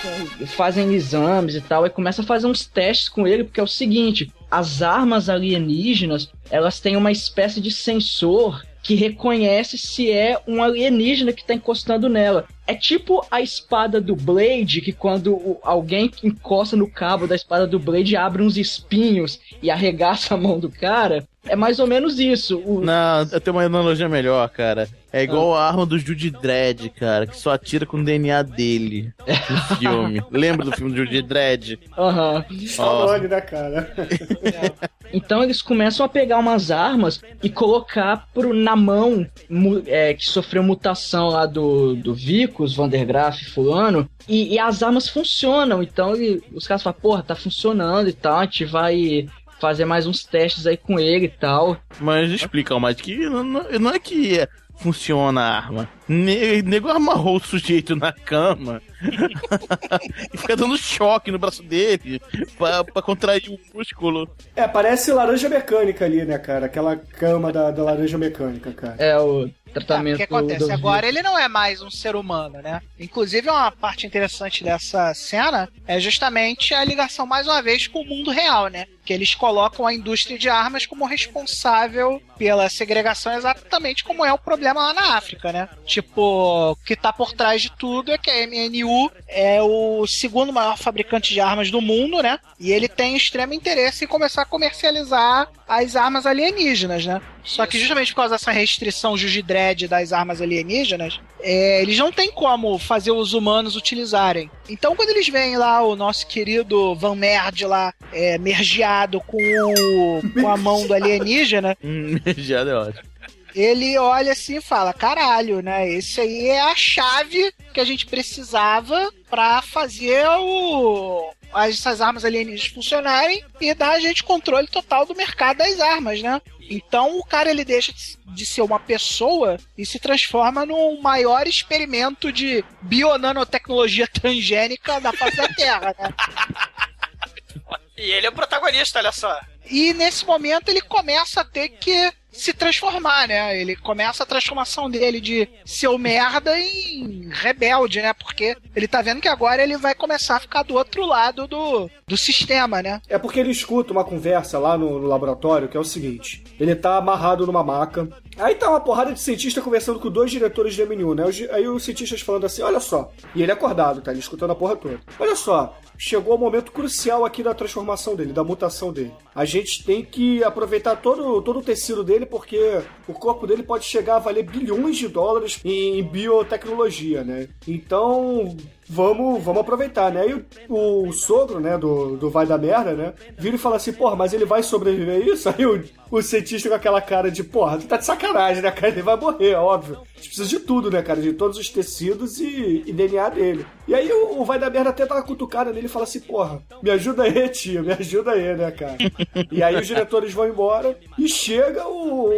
fazem exames e tal, e começa a fazer uns testes com ele, porque é o seguinte: as armas alienígenas elas têm uma espécie de sensor que reconhece se é um alienígena que está encostando nela. É tipo a espada do Blade, que quando alguém encosta no cabo da espada do Blade abre uns espinhos e arregaça a mão do cara. É mais ou menos isso. O- Não, eu tenho uma analogia melhor, cara. É igual a arma do Judy Dredd, cara, que só atira com o DNA dele no filme. Lembra do filme do Judy Dredd? Aham. Stallone, né, cara? Então eles começam a pegar umas armas e colocar pro, na mão é, que sofreu mutação lá do, do Vicus, Vandergraaf, fulano, e, e as armas funcionam. Então ele- os caras falam, porra, tá funcionando e tal, a gente vai fazer mais uns testes aí com ele e tal. Mas explica, mas que não, não não é que é- funciona a arma. Ne- Nego amarrou o sujeito na cama e fica dando choque no braço dele pra, pra contrair o músculo. É, parece laranja mecânica ali, né, cara? Aquela cama da, da laranja mecânica, cara. É o O tratamento que acontece agora, ele não é mais um ser humano, né? Inclusive, uma parte interessante dessa cena é justamente a ligação, mais uma vez, com o mundo real, né? Que eles colocam a indústria de armas como responsável pela segregação, exatamente como é o problema lá na África, né? Tipo, o que tá por trás de tudo é que a MNU é o segundo maior fabricante de armas do mundo, né? E ele tem extremo interesse em começar a comercializar as armas alienígenas, né? Só que justamente por causa dessa restrição Jujidred das armas alienígenas, é, eles não têm como fazer os humanos utilizarem. Então, quando eles veem lá o nosso querido Van Merd lá, é, mergeado com, o- com a mão do alienígena, Hum, já é ótimo. ele olha assim e fala: caralho, né? Esse aí é a chave que a gente precisava pra fazer o. Essas armas alienígenas funcionarem e dar a gente controle total do mercado das armas, né? Então o cara ele deixa de ser uma pessoa e se transforma no maior experimento de bionanotecnologia transgênica da face da Terra, né? E ele é o protagonista, olha só. E nesse momento ele começa a ter que se transformar, né? Ele começa a transformação dele de seu merda em rebelde, né? Porque ele tá vendo que agora ele vai começar a ficar do outro lado do, do sistema, né? É porque ele escuta uma conversa lá no, no laboratório que é o seguinte: ele tá amarrado numa maca. Aí tá uma porrada de cientista conversando com dois diretores de MNU, né? Os- Aí os cientistas falando assim: olha só. E ele acordado, tá? Ele escutando a porra toda. Olha só. Chegou o momento crucial aqui da transformação dele, da mutação dele. A gente tem que aproveitar todo, todo o tecido dele, porque o corpo dele pode chegar a valer bilhões de dólares em, em biotecnologia, né? Então, vamos, vamos aproveitar, né? E o, o sogro, né, do, do vai da merda, né? Vira e fala assim, porra, mas ele vai sobreviver a isso? Aí o, o cientista com aquela cara de, porra, tá de sacanagem, né, cara? Ele vai morrer, óbvio. A gente precisa de tudo, né, cara? De todos os tecidos e, e DNA dele. E aí o, o vai da merda até dá uma cutucada nele e fala assim, porra, me ajuda aí, tio, me ajuda aí, né, cara? e aí os diretores vão embora e chega o-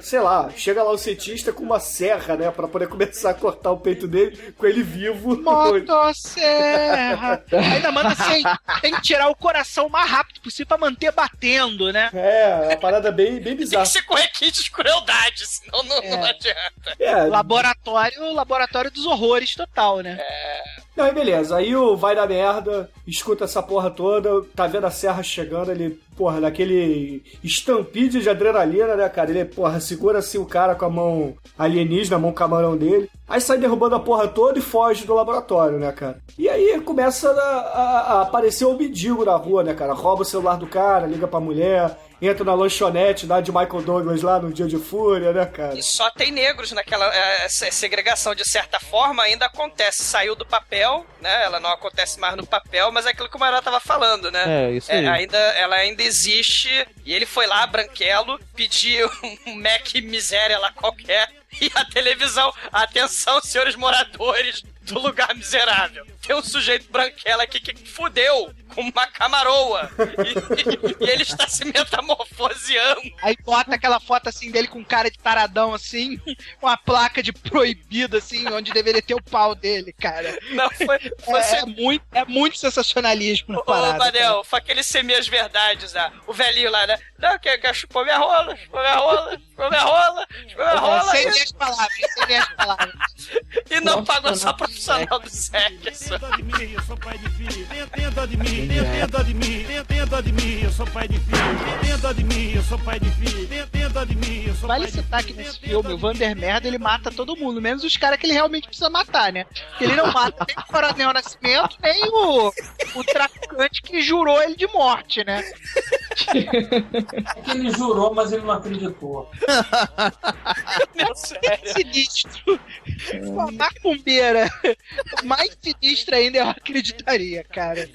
sei lá, chega lá o cientista com uma serra, né, pra poder começar a cortar o peito dele com ele vivo. Motosserra! Ainda manda assim, tem que tirar o coração o mais rápido possível pra manter batendo, né? É, a parada bem, bem Tem bizarra. que ser com requinte de crueldade, senão não, não adianta. É, Laboratório, laboratório dos horrores total, né? Não, aí beleza. Aí o vai da merda, escuta essa porra toda, tá vendo a serra chegando, ele, porra, naquele estampide de adrenalina, né, cara? Ele, porra, segura assim o cara com a mão alienígena, a mão camarão dele. Aí sai derrubando a porra toda e foge do laboratório, né, cara? E aí começa a, a- a aparecer o mendigo na rua, né, cara? Rouba o celular do cara, liga pra mulher, entra na lanchonete lá de Michael Douglas lá no Dia de Fúria, né, cara? E só tem negros naquela. é, Essa segregação, de certa forma, ainda acontece. Saiu do papel, né? Ela não acontece mais no papel, mas é aquilo que o Mará tava falando, né? É, isso aí. ainda, ela ainda existe. E ele foi lá, branquelo, pediu um Mac miséria lá qualquer. E a televisão, atenção, senhores moradores do lugar miserável. Tem um sujeito branquelo aqui que fudeu com uma camaroa. E, e ele está se metamorfoseando. Aí bota aquela foto assim dele com cara de taradão assim, com a placa de proibido assim, onde deveria ter o pau dele, cara. Não, foi, foi É, sem- é muito, é muito sensacionalismo na Ô, parada. Manel, foi aquele semi as verdades, ah. O velhinho lá, né? Não, quer, quer chupou minha rola, chupou minha rola. Espremeu a rola, espremeu a rola. Sem e- minhas palavras, sem minhas palavras. E não pagou só profissional do sexo. Eu sou pai de filho. Dó de mim, dó de mim, dó de mim, eu sou pai de filho. Dó de mim, eu sou pai de filho. Dó de mim, eu sou Vale pai de citar que nesse filme, o Vander Merda, ele mata todo mundo, menos os caras que ele realmente precisa matar, né? Porque ele não mata nem o Coronel Nascimento, nem o, o traficante que jurou ele de morte, né? É que ele jurou, mas ele não acreditou. Meu sério. Sinistro. Uma macumbeira mais sinistra ainda eu acreditaria, cara.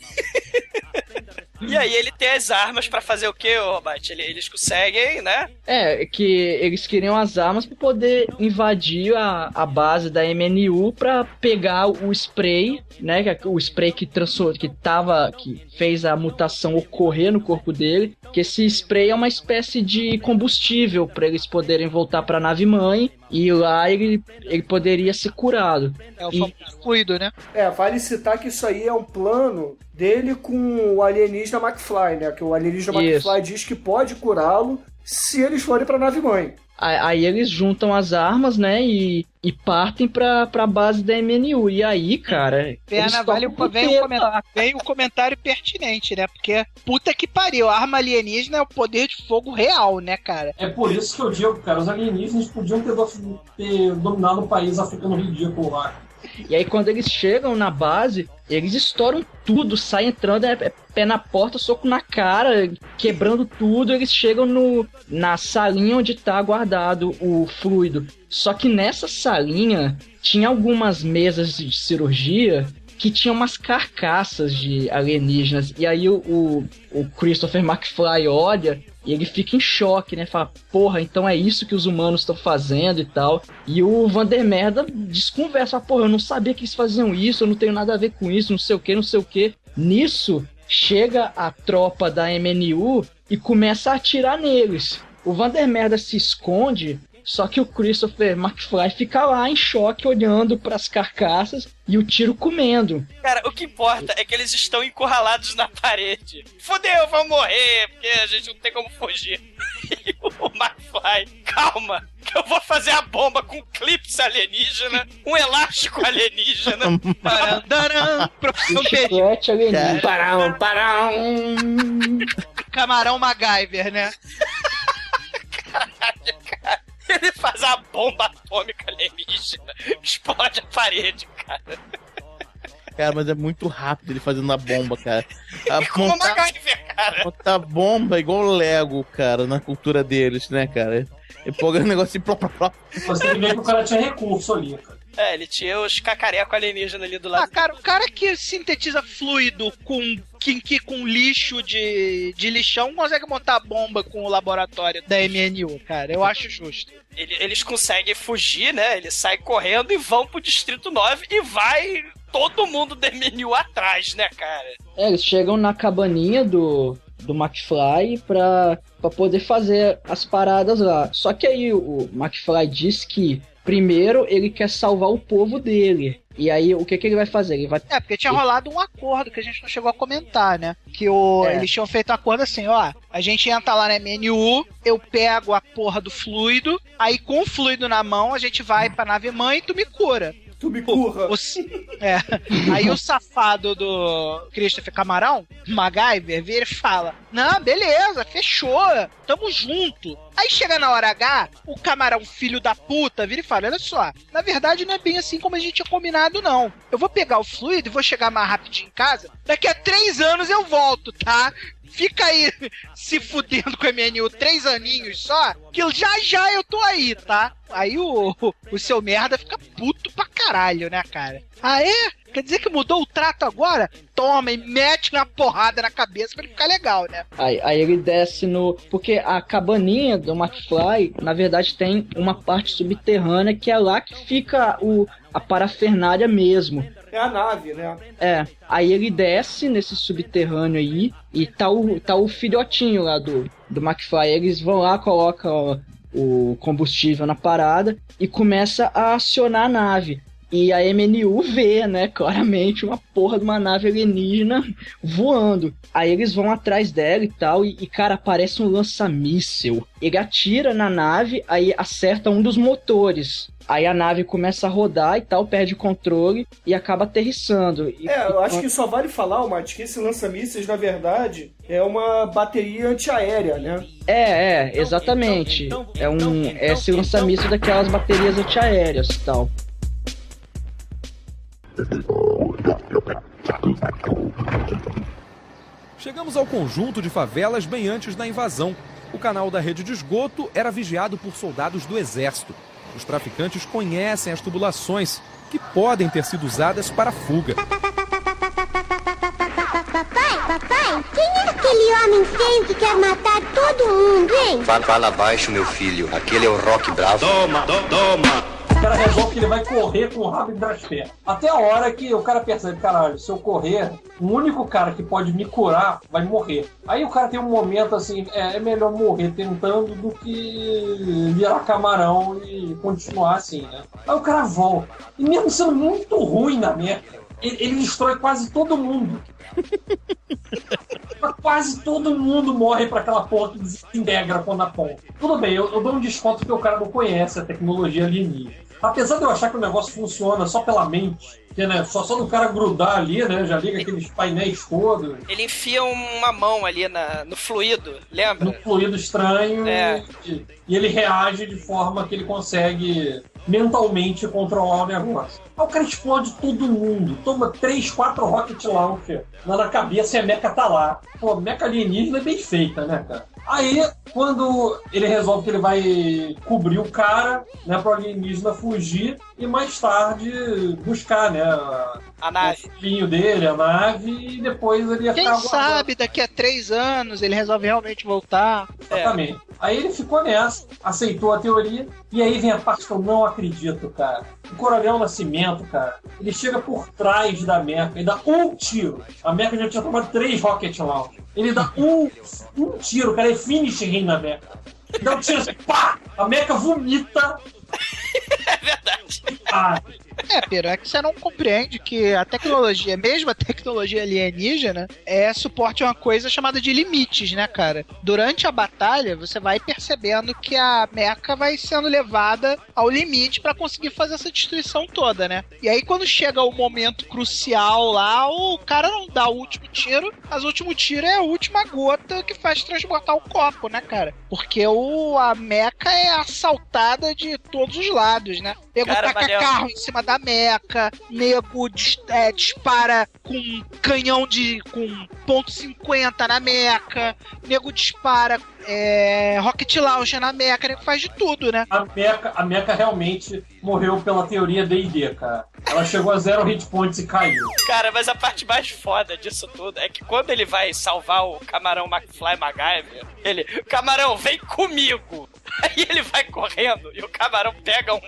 E aí ele tem as armas pra fazer o Robate? Ele- Eles conseguem, né? É, que eles queriam as armas pra poder invadir a, a base da MNU pra pegar o spray, né? que é O spray que transformou, que tava, que fez a mutação ocorrer no corpo dele. Que esse spray é uma espécie de combustível pra eles poderem voltar pra nave mãe e lá ele, ele poderia ser curado. É o E- famoso fluido, né? É, vale citar que isso aí é um plano dele com o alienígena McFly, né? Que o alienígena Isso. McFly diz que pode curá-lo se eles forem pra nave mãe. Aí aí eles juntam as armas, né? E, e partem pra, pra base da MNU. E aí, cara. Pena, vale o, vem, o comentário, vem o comentário pertinente, né? Porque puta que pariu, a arma alienígena é o poder de fogo real, né, cara? É por isso que eu digo, cara, os alienígenas podiam ter, ter dominado o país africano ridículo lá. E aí, quando eles chegam na base, eles estouram tudo, saem entrando, é, é pé na porta, soco na cara, quebrando tudo. Eles chegam no, na salinha onde tá guardado o fluido. Só que nessa salinha tinha algumas mesas de cirurgia que tinham umas carcaças de alienígenas. E aí o, o, o Christopher McFly olha e ele fica em choque, né? Fala, porra, então é isso que os humanos estão fazendo e tal. E o Vander Merda desconversa, porra, eu não sabia que eles faziam isso, eu não tenho nada a ver com isso, não sei o que, não sei o que. Nisso, chega a tropa da MNU e começa a atirar neles. O Vander Merda se esconde, só que o Christopher McFly fica lá em choque, olhando pras carcaças e o tiro comendo. Cara, o que importa é que eles estão encurralados na parede. Fudeu, vão morrer, porque a gente não tem como fugir. E o McFly, calma, que eu vou fazer a bomba com clips alienígena, um elástico alienígena. Daran, profissão perdi. Chiclete alienígena. Parão, parão. Camarão MacGyver, né? Ele faz a bomba atômica alienígena, explode a parede, cara. Cara, mas é muito rápido ele fazendo a bomba, cara. A Como montar, MacGyver, cara. bomba é igual o Lego, cara, na cultura deles, né, cara? Ele pega um negócio e plop, plop, plop. Você tem que ver que o cara tinha recurso ali, cara. É, ele tinha os cacareco alienígena ali do lado. Ah, cara, o cara que sintetiza fluido com que, que com lixo de, de lixão consegue montar bomba com o laboratório da MNU, cara. Eu acho justo. Ele- eles conseguem fugir, né? Eles saem correndo e vão pro Distrito 9 e vai todo mundo do MNU atrás, né, cara? É, eles chegam na cabaninha do, do McFly pra, pra poder fazer as paradas lá. Só que aí o McFly diz que primeiro ele quer salvar o povo dele. E aí o que, que ele vai fazer? Ele vai. É, porque tinha rolado um acordo que a gente não chegou a comentar, né? Que o, É. eles tinham feito um acordo assim, ó. A gente entra lá na MNU, eu pego a porra do fluido, aí com o fluido na mão a gente vai pra nave mãe e tu me cura. Tu me curra. O, é. Aí o safado do Christopher Camarão, MacGyver, vira e fala: Não, beleza, fechou, tamo junto. Aí chega na hora H, o camarão filho da puta vira e fala: Olha só, na verdade não é bem assim como a gente tinha combinado, não. Eu vou pegar o fluido e vou chegar mais rapidinho em casa. Daqui a três anos eu volto, tá? Fica aí se fudendo com a MNU três aninhos só, que já já eu tô aí, tá? Aí o, o seu merda fica puto pra caralho, né, cara? É? Quer dizer que mudou o trato agora? Toma e mete uma porrada na cabeça pra ele ficar legal, né? Aí, aí ele desce no. Porque a cabaninha do McFly, na verdade, tem uma parte subterrânea que é lá que fica o, a parafernália mesmo. É a nave, né? É, aí ele desce nesse subterrâneo aí e tá o, tá o filhotinho lá do, do McFly. Eles vão lá, colocam o combustível na parada e começa a acionar a nave. E a MNU vê, né, claramente, uma porra de uma nave alienígena voando. Aí eles vão atrás dela e tal, e, e cara, aparece um lança-míssel. Ele atira na nave, aí acerta um dos motores. Aí a nave começa a rodar e tal, perde o controle e acaba aterrissando. E- É, eu acho que só vale falar, Mate, que esse lança-mísseis, na verdade, é uma bateria antiaérea, né? É, é, exatamente. É um é esse lança-míssil daquelas baterias antiaéreas e tal. Chegamos ao conjunto de favelas bem antes da invasão. O canal da rede de esgoto era vigiado por soldados do exército. Os traficantes conhecem as tubulações, que podem ter sido usadas para fuga. Papai, papai, quem é aquele homem feio que quer matar todo mundo, hein? Fala, fala baixo, meu filho. Aquele é o Rock Bravo. Toma, toma. O cara resolve que ele vai correr com o rabo entre as pernas. Até a hora que o cara percebe, caralho, se eu correr, o único cara que pode me curar vai morrer. Aí o cara tem um momento assim, é, é melhor morrer tentando do que virar camarão e continuar assim, né? Aí o cara volta. E mesmo sendo muito ruim na merda, ele, ele destrói quase todo mundo. Quase todo mundo morre pra aquela porra que desintegra quando aponta. Tudo bem, eu, eu dou um desconto porque o cara não conhece a tecnologia alienígena. Apesar de eu achar que o negócio funciona só pela mente, que, né, só, só do cara grudar ali, né, já liga aqueles painéis todos, Ele enfia uma mão ali na, no fluido, lembra? no fluido estranho, É. e, e ele reage de forma que ele consegue mentalmente controlar o negócio. Aí o cara explode todo mundo, toma 3, 4 rocket launcher lá na cabeça e a meca tá lá. Pô, meca alienígena é bem feita, né, cara? Aí, quando ele resolve que ele vai cobrir o cara, né, pro alienígena fugir e mais tarde buscar, né, a nave. o filhinho dele, a nave, e depois ele ia Quem ficar sabe, daqui a três anos ele resolve realmente voltar. Exatamente. Aí ele ficou nessa, aceitou a teoria, e aí vem a parte que eu não acredito, cara. O Coronel Nascimento, cara, ele chega por trás da Meca e dá um tiro. A Meca já tinha tomado três rocket launch. Ele dá um, um tiro, cara, é finishing na Meca. Dá um tiro assim, pá! A Meca vomita. É verdade. Ah, É, Piro, é que você não compreende que a tecnologia, mesmo a tecnologia alienígena, é suporte a uma coisa chamada de limites, né, cara? Durante a batalha, você vai percebendo que a meca vai sendo levada ao limite pra conseguir fazer essa destruição toda, né? E aí, quando chega o momento crucial lá, o cara não dá o último tiro, mas o último tiro é a última gota que faz transportar o copo, né, cara? Porque o, a meca é assaltada de todos os lados, né? Nego Cara, taca Manel. carro em cima da meca, nego é, dispara com canhão de. com ponto .50 na meca, nego dispara é, rocket launcher na meca, nego faz de tudo, né? a Meca, a Meca realmente morreu pela teoria D&D, cara. Ela chegou a zero hit points e caiu. Cara, mas a parte mais foda disso tudo é que quando ele vai salvar o camarão McFly MacGyver, ele, camarão, vem comigo! Aí ele vai correndo e o camarão pega um,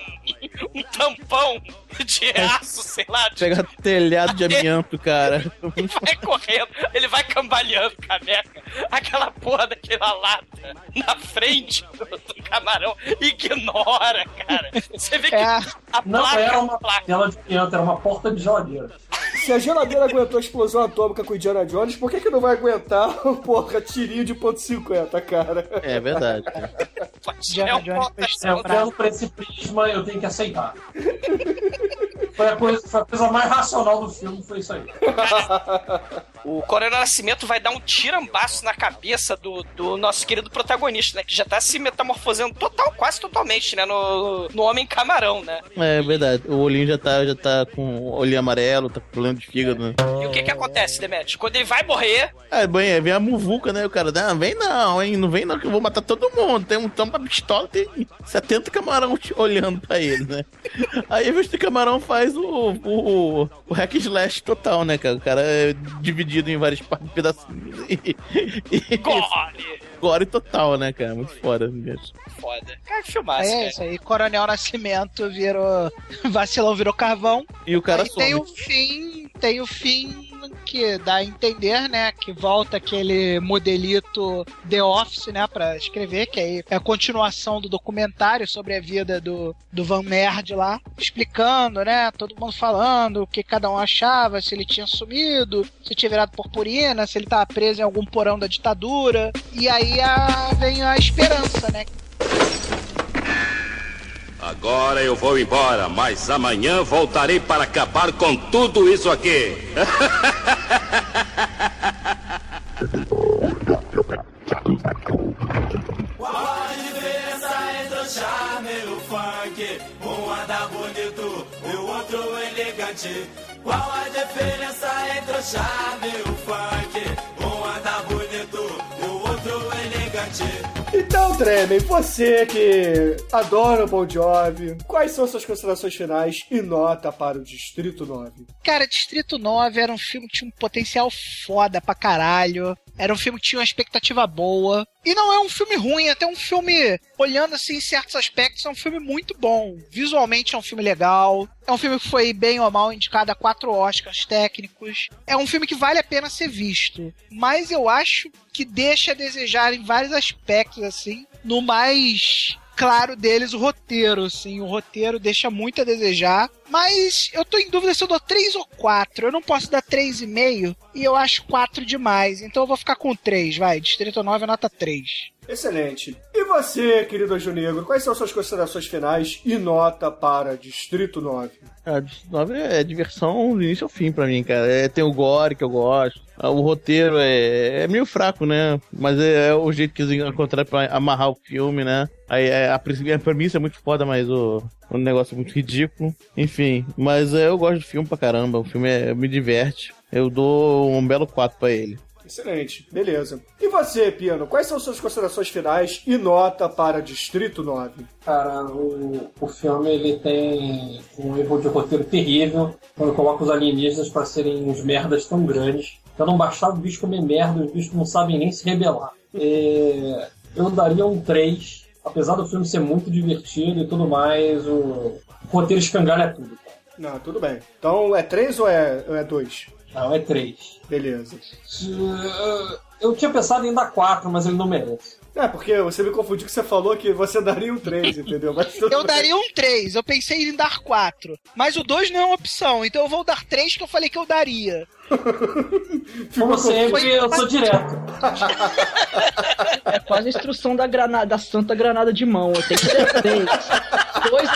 um tampão de aço, sei lá, de Pega telhado de amianto, cara. vai correndo, ele vai cambaleando com a meca, aquela porra daquela lata na frente do, do camarão, ignora, cara. Você vê que É. a Não placa era é uma tela de pianta, era uma porta de geladeira. Se a geladeira aguentou a explosão atômica com o Indiana Jones, por que, que não vai aguentar, porra, tirinho de ponto .50, cara? É verdade. é um porta É, olhando pra esse prisma, eu tenho que aceitar. Foi a, coisa, foi a coisa mais racional do filme, foi isso aí. O Coronel Nascimento vai dar um tirambaço na cabeça do, do nosso querido protagonista, né? Que já tá se metamorfoseando total, quase totalmente, né? No, no Homem Camarão, né? É verdade. O olhinho já tá, já tá com o olhinho amarelo, tá com problema de fígado, né? E o que que acontece, Demet? Quando ele vai morrer, É, bem, vem a muvuca, né? O cara, não, vem não, hein? Não vem não, que eu vou matar todo mundo. Tem um toma pistola, tem 70 camarão te olhando pra ele, né? Aí, de camarão, faz o, o, o hack slash total, né, cara? O cara é dividido em vários pa- pedacinhos. E, e, Gore! Gore total, né, cara? Muito foda, bicho. foda. Cara, filmaço, É cara. isso aí, Coronel Nascimento virou. Vacilão virou carvão. E o cara Aí tem some. o fim. Tem o fim que dá a entender, né, que volta aquele modelito The Office, né, pra escrever, que aí é a continuação do documentário sobre a vida do, do Van Merd lá, explicando, né, todo mundo falando o que cada um achava, se ele tinha sumido, se tinha virado purpurina, se ele tava preso em algum porão da ditadura, e aí a, vem a esperança, né, Agora eu vou embora, mas amanhã voltarei para acabar com tudo isso aqui. Qual a diferença entre o charme e o funk? Um anda bonito e o outro elegante. Qual a diferença entre o charme e o funk? Um bonito e o outro elegante. Então, Tremen, você que adora o Bon Jovi, quais são suas considerações finais e nota para o Distrito 9? Cara, Distrito 9 era um filme que tinha um potencial foda pra caralho. Era um filme que tinha uma expectativa boa. E não é um filme ruim, é até um filme, olhando assim em certos aspectos, é um filme muito bom. Visualmente é um filme legal. É um filme que foi bem ou mal indicado a quatro Oscars técnicos. É um filme que vale a pena ser visto. Mas eu acho que deixa a desejar em vários aspectos, assim. No mais claro deles, o roteiro, assim. O roteiro deixa muito a desejar. Mas eu tô em dúvida se eu dou 3 ou 4. Eu não posso dar 3,5 e eu acho 4 demais. Então eu vou ficar com 3, vai. Distrito 9 nota 3. Excelente. E você, querido Anjo Negro, quais são suas considerações finais e nota para Distrito 9? A Distrito 9 é diversão do início ao fim pra mim, cara. É, tem o gore que eu gosto. Ah, O roteiro é, é meio fraco, né? Mas é, é o jeito que eles encontraram pra amarrar o filme, né? Aí é, a, pres- a premissa é muito foda, mas o, o negócio muito ridículo. Enfim, mas é, eu gosto do filme pra caramba. O filme é- me diverte. Eu dou um belo 4 pra ele. Excelente, beleza. E você, Piano, quais são suas considerações finais e nota para Distrito 9? Cara, o, o filme ele tem um erro de roteiro terrível quando coloca os alienígenas para serem uns merdas tão grandes. Eu não bastava o bicho comer merda, os bichos não sabem nem se rebelar. É, eu daria um 3, apesar do filme ser muito divertido e tudo mais, o roteiro escangalha tudo. Não, tudo bem. Então é 3 ou é, ou é 2? Não, é 3. Beleza. Eu tinha pensado em dar 4, mas ele não merece. É, porque você me confundiu que você falou que você daria um 3, entendeu? Eu bem. daria um 3, eu pensei em dar 4. Mas o 2 não é uma opção, então eu vou dar 3 que eu falei que eu daria. Como sempre, eu sou direto. É quase a instrução da granada, da santa granada de mão. Eu tenho que ter três. Dois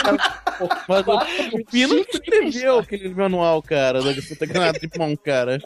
Mas o, o Pino escreveu aquele manual, cara, da puta granada de mão, cara.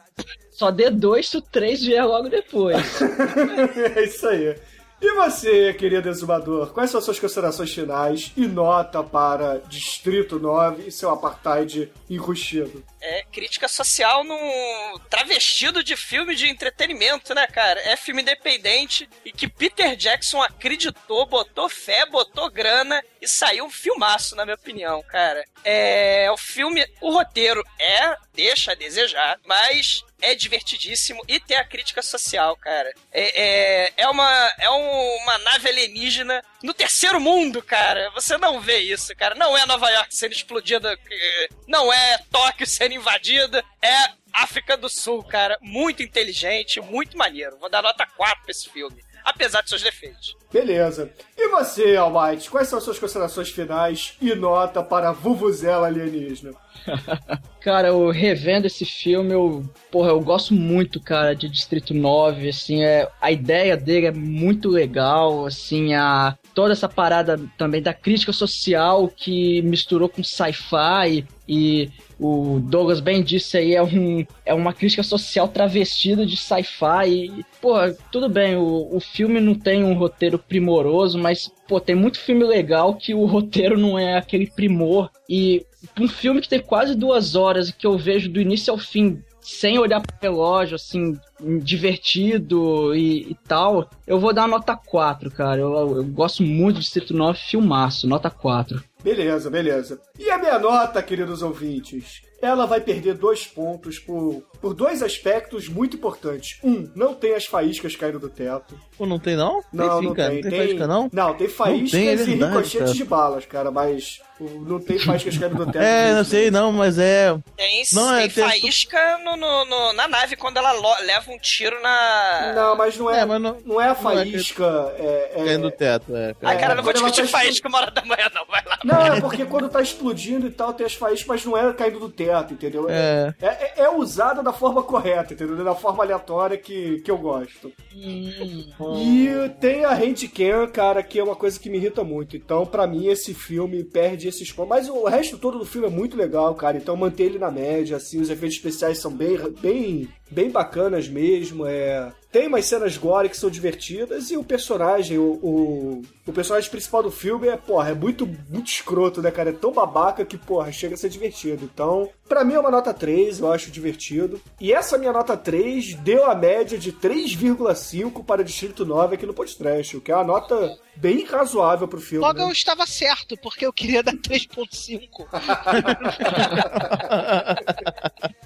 Só dê dois se o três vier logo depois. é isso aí. E você, querido exumador, quais são as suas considerações finais e nota para Distrito 9 e seu apartheid enrustido? É crítica social no travestido de filme de entretenimento, né, cara? É filme independente e que Peter Jackson acreditou, botou fé, botou grana e saiu um filmaço, na minha opinião, cara. É. O filme, o roteiro é. deixa a desejar, mas é divertidíssimo e tem a crítica social, cara. É, é, é, uma, é uma nave alienígena no terceiro mundo, cara. Você não vê isso, cara. Não é Nova York sendo explodida, eh, não é Tóquio sendo invadida, é África do Sul, cara. Muito inteligente, muito maneiro. Vou dar nota 4 pra esse filme, apesar de seus defeitos. Beleza. E você, Almighty, quais são as suas considerações finais e nota para Vuvuzela Alienígena? Cara, eu revendo esse filme, eu, porra, eu gosto muito, cara, de Distrito 9, assim, é, a ideia dele é muito legal, assim, a toda essa parada também da crítica social que misturou com sci-fi e o Douglas bem disse aí, é, um, é uma crítica social travestida de sci-fi e, porra, tudo bem, o, o filme não tem um roteiro primoroso, mas, pô, tem muito filme legal que o roteiro não é aquele primor e um filme que tem quase duas horas que eu vejo do início ao fim sem olhar pro relógio, assim, divertido e, e tal, eu vou dar nota 4, cara. Eu, eu gosto muito de Distrito 9, filmaço, nota 4. Beleza, beleza. E a minha nota, queridos ouvintes? Ela vai perder dois pontos por, por dois aspectos muito importantes. Um, não tem as faíscas caindo do teto. Pô, não tem não? Não, tem, não cara. tem. Não tem faísca, não? Não, tem faíscas tem, é e verdade, ricochetes cara. de balas, cara, mas não tem faíscas caindo do teto. É, não sei não, mas é... Tem, Não, é, tem tem- faísca no, no- no- na nave quando ela leva um tiro na. Não, mas não é, É, mas não- não é a não é que- faísca. É, é- Caindo do teto, é. Ah, cara, não vou discutir tá faísca uma hora da manhã, não. Vai lá. Não, é porque quando tá explodindo e tal, tem as faíscas, mas não é caindo do teto, entendeu? É. É, é usada da forma correta, entendeu? Da forma aleatória que, que eu gosto. E tem a handcam, cara, que é uma coisa que me irrita muito. Então, pra mim, esse filme perde esses pontos. Mas o resto todo do filme é muito legal, cara. Então, manter ele na média, assim, os efeitos especiais são bem, bem, bem bacanas mesmo. É... Tem umas cenas gore que são divertidas e o personagem, o, o, o personagem principal do filme é, porra, é muito, muito escroto, né, cara? É tão babaca que, porra, chega a ser divertido. Então, pra mim é uma nota 3, eu acho divertido. E essa minha nota 3 deu a média de 3,5 para Distrito 9 aqui no podcast, o que é uma nota bem razoável pro filme. Logo né? eu estava certo, porque eu queria dar 3.5.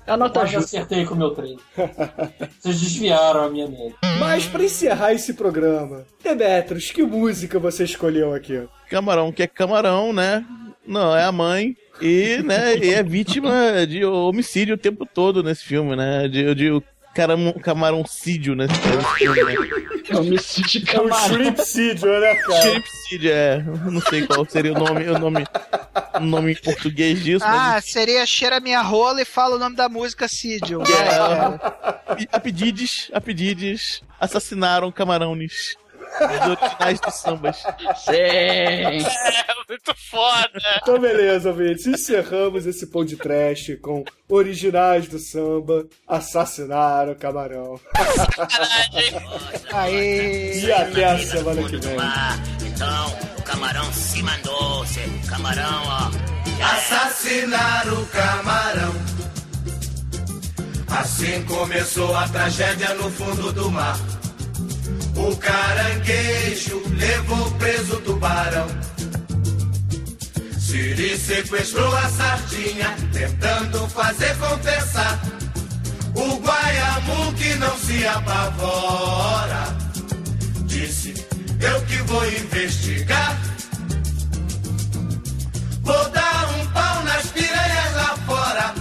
É a nota justa. acertei com o meu trem. Vocês desviaram a minha média. Mas pra encerrar esse programa, Demetros, que música você escolheu aqui? Camarão que é camarão, né? Não, é a mãe. E, né, e é vítima de homicídio o tempo todo nesse filme, né? De, de caram, camarãocídio nesse filme, né? Homicídio de É o camarão. Shrimpsídio, né, cara? É. Não sei qual seria o nome, o nome, o nome em português disso, Ah, mas seria cheira minha rola e fala o nome da música Sidio. É, a pedides, a pedides, assassinaram camarões. Os originais dos sambas. Sim. É, muito foda. Então, beleza, ouvintes. Encerramos esse pão de trash com originais do samba, assassinaram o camarão. Aê! E até a semana que vem. Então, o camarão se mandou, cê, camarão, ó. Assassinar o camarão. Assim começou a tragédia no fundo do mar. O caranguejo levou preso o tubarão. Siri sequestrou a sardinha, tentando fazer confessar. O Guaiamu que não se apavora. Disse, eu que vou investigar. Vou dar um pau nas piranhas lá fora.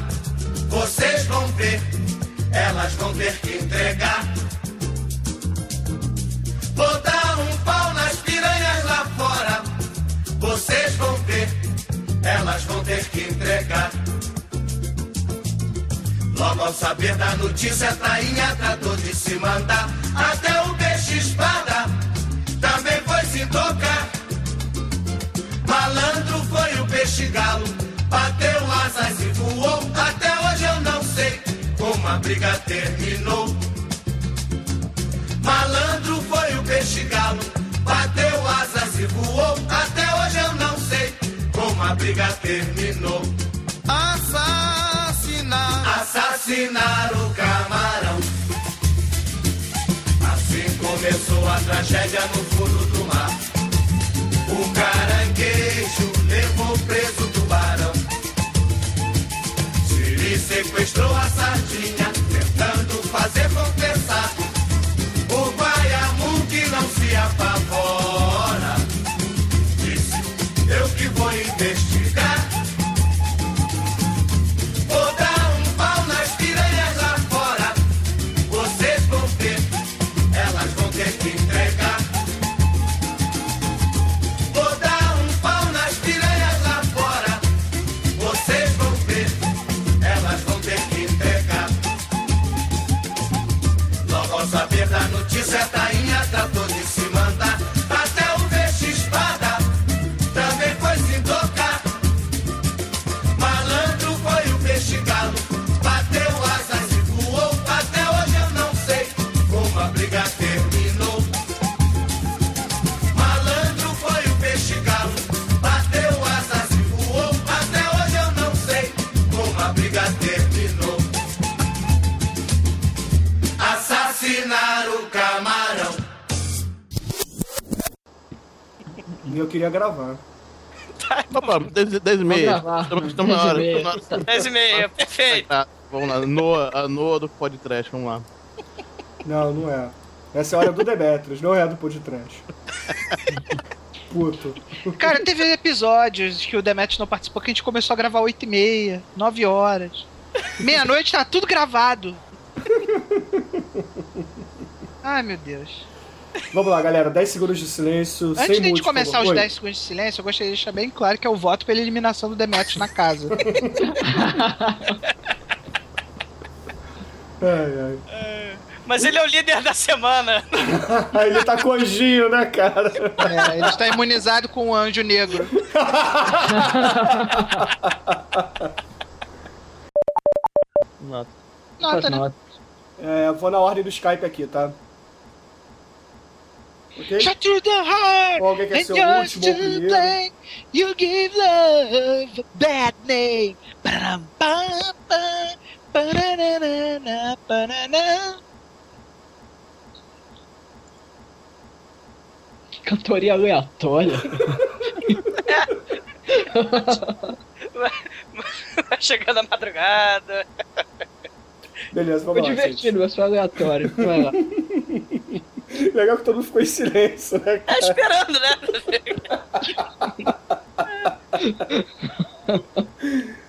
Vocês vão ver, elas vão ter que entregar. Vou dar um pau nas piranhas lá fora. Vocês vão ver, elas vão ter que entregar. Logo ao saber da notícia, a tainha tratou de se mandar. Até o peixe espada também foi se tocar. Malandro foi o peixe galo, bateu asas e voou. Até hoje eu não sei como a briga terminou. Malandro foi o peixe galo, bateu asas e voou. Até hoje eu não sei como a briga terminou. Assassinar, assassinar o camarão. Assim começou a tragédia no fundo do mar. O caranguejo levou preso o tubarão. Siri sequestrou a sardinha, tentando fazer confessar. Queria gravar. Opa, 10 10 e meia. Estamos na hora. 10 e meia. estamos na hora. 10 meia, perfeito. Tá, vamos lá. Noah, a Noah do podcast, vamos lá. Não, não é. Essa é a hora do Demetrius, não é a do podcast. Puto. Cara, teve episódios que o Demet não participou que a gente começou a gravar 8 e meia, 9 horas. Meia-noite tá tudo gravado. Ai, meu Deus. Vamos lá, galera. 10 segundos de silêncio. Antes sem de a gente música, começar os favor. 10 segundos de silêncio, eu gostaria de deixar bem claro que é o voto pela eliminação do Demetrius na casa. Ai, ai. Mas ele é o líder da semana. Ele tá com anjinho, né, cara? É, ele está imunizado com o anjo negro. Nota. Nota, né? É, vou na ordem do Skype aqui, tá? Ok? Shut through the heart Qual and ser o just último ou primeiro? blame. You give love a bad name. Ba-dum, ba, ba, ba-da-da-da-da, ba-da-da. Cantoria aleatória. Vai chegando a madrugada. Beleza, Foi vamos lá. divertido, mas foi aleatório. Vai lá. Legal que todo mundo ficou em silêncio, né, cara? esperando, né?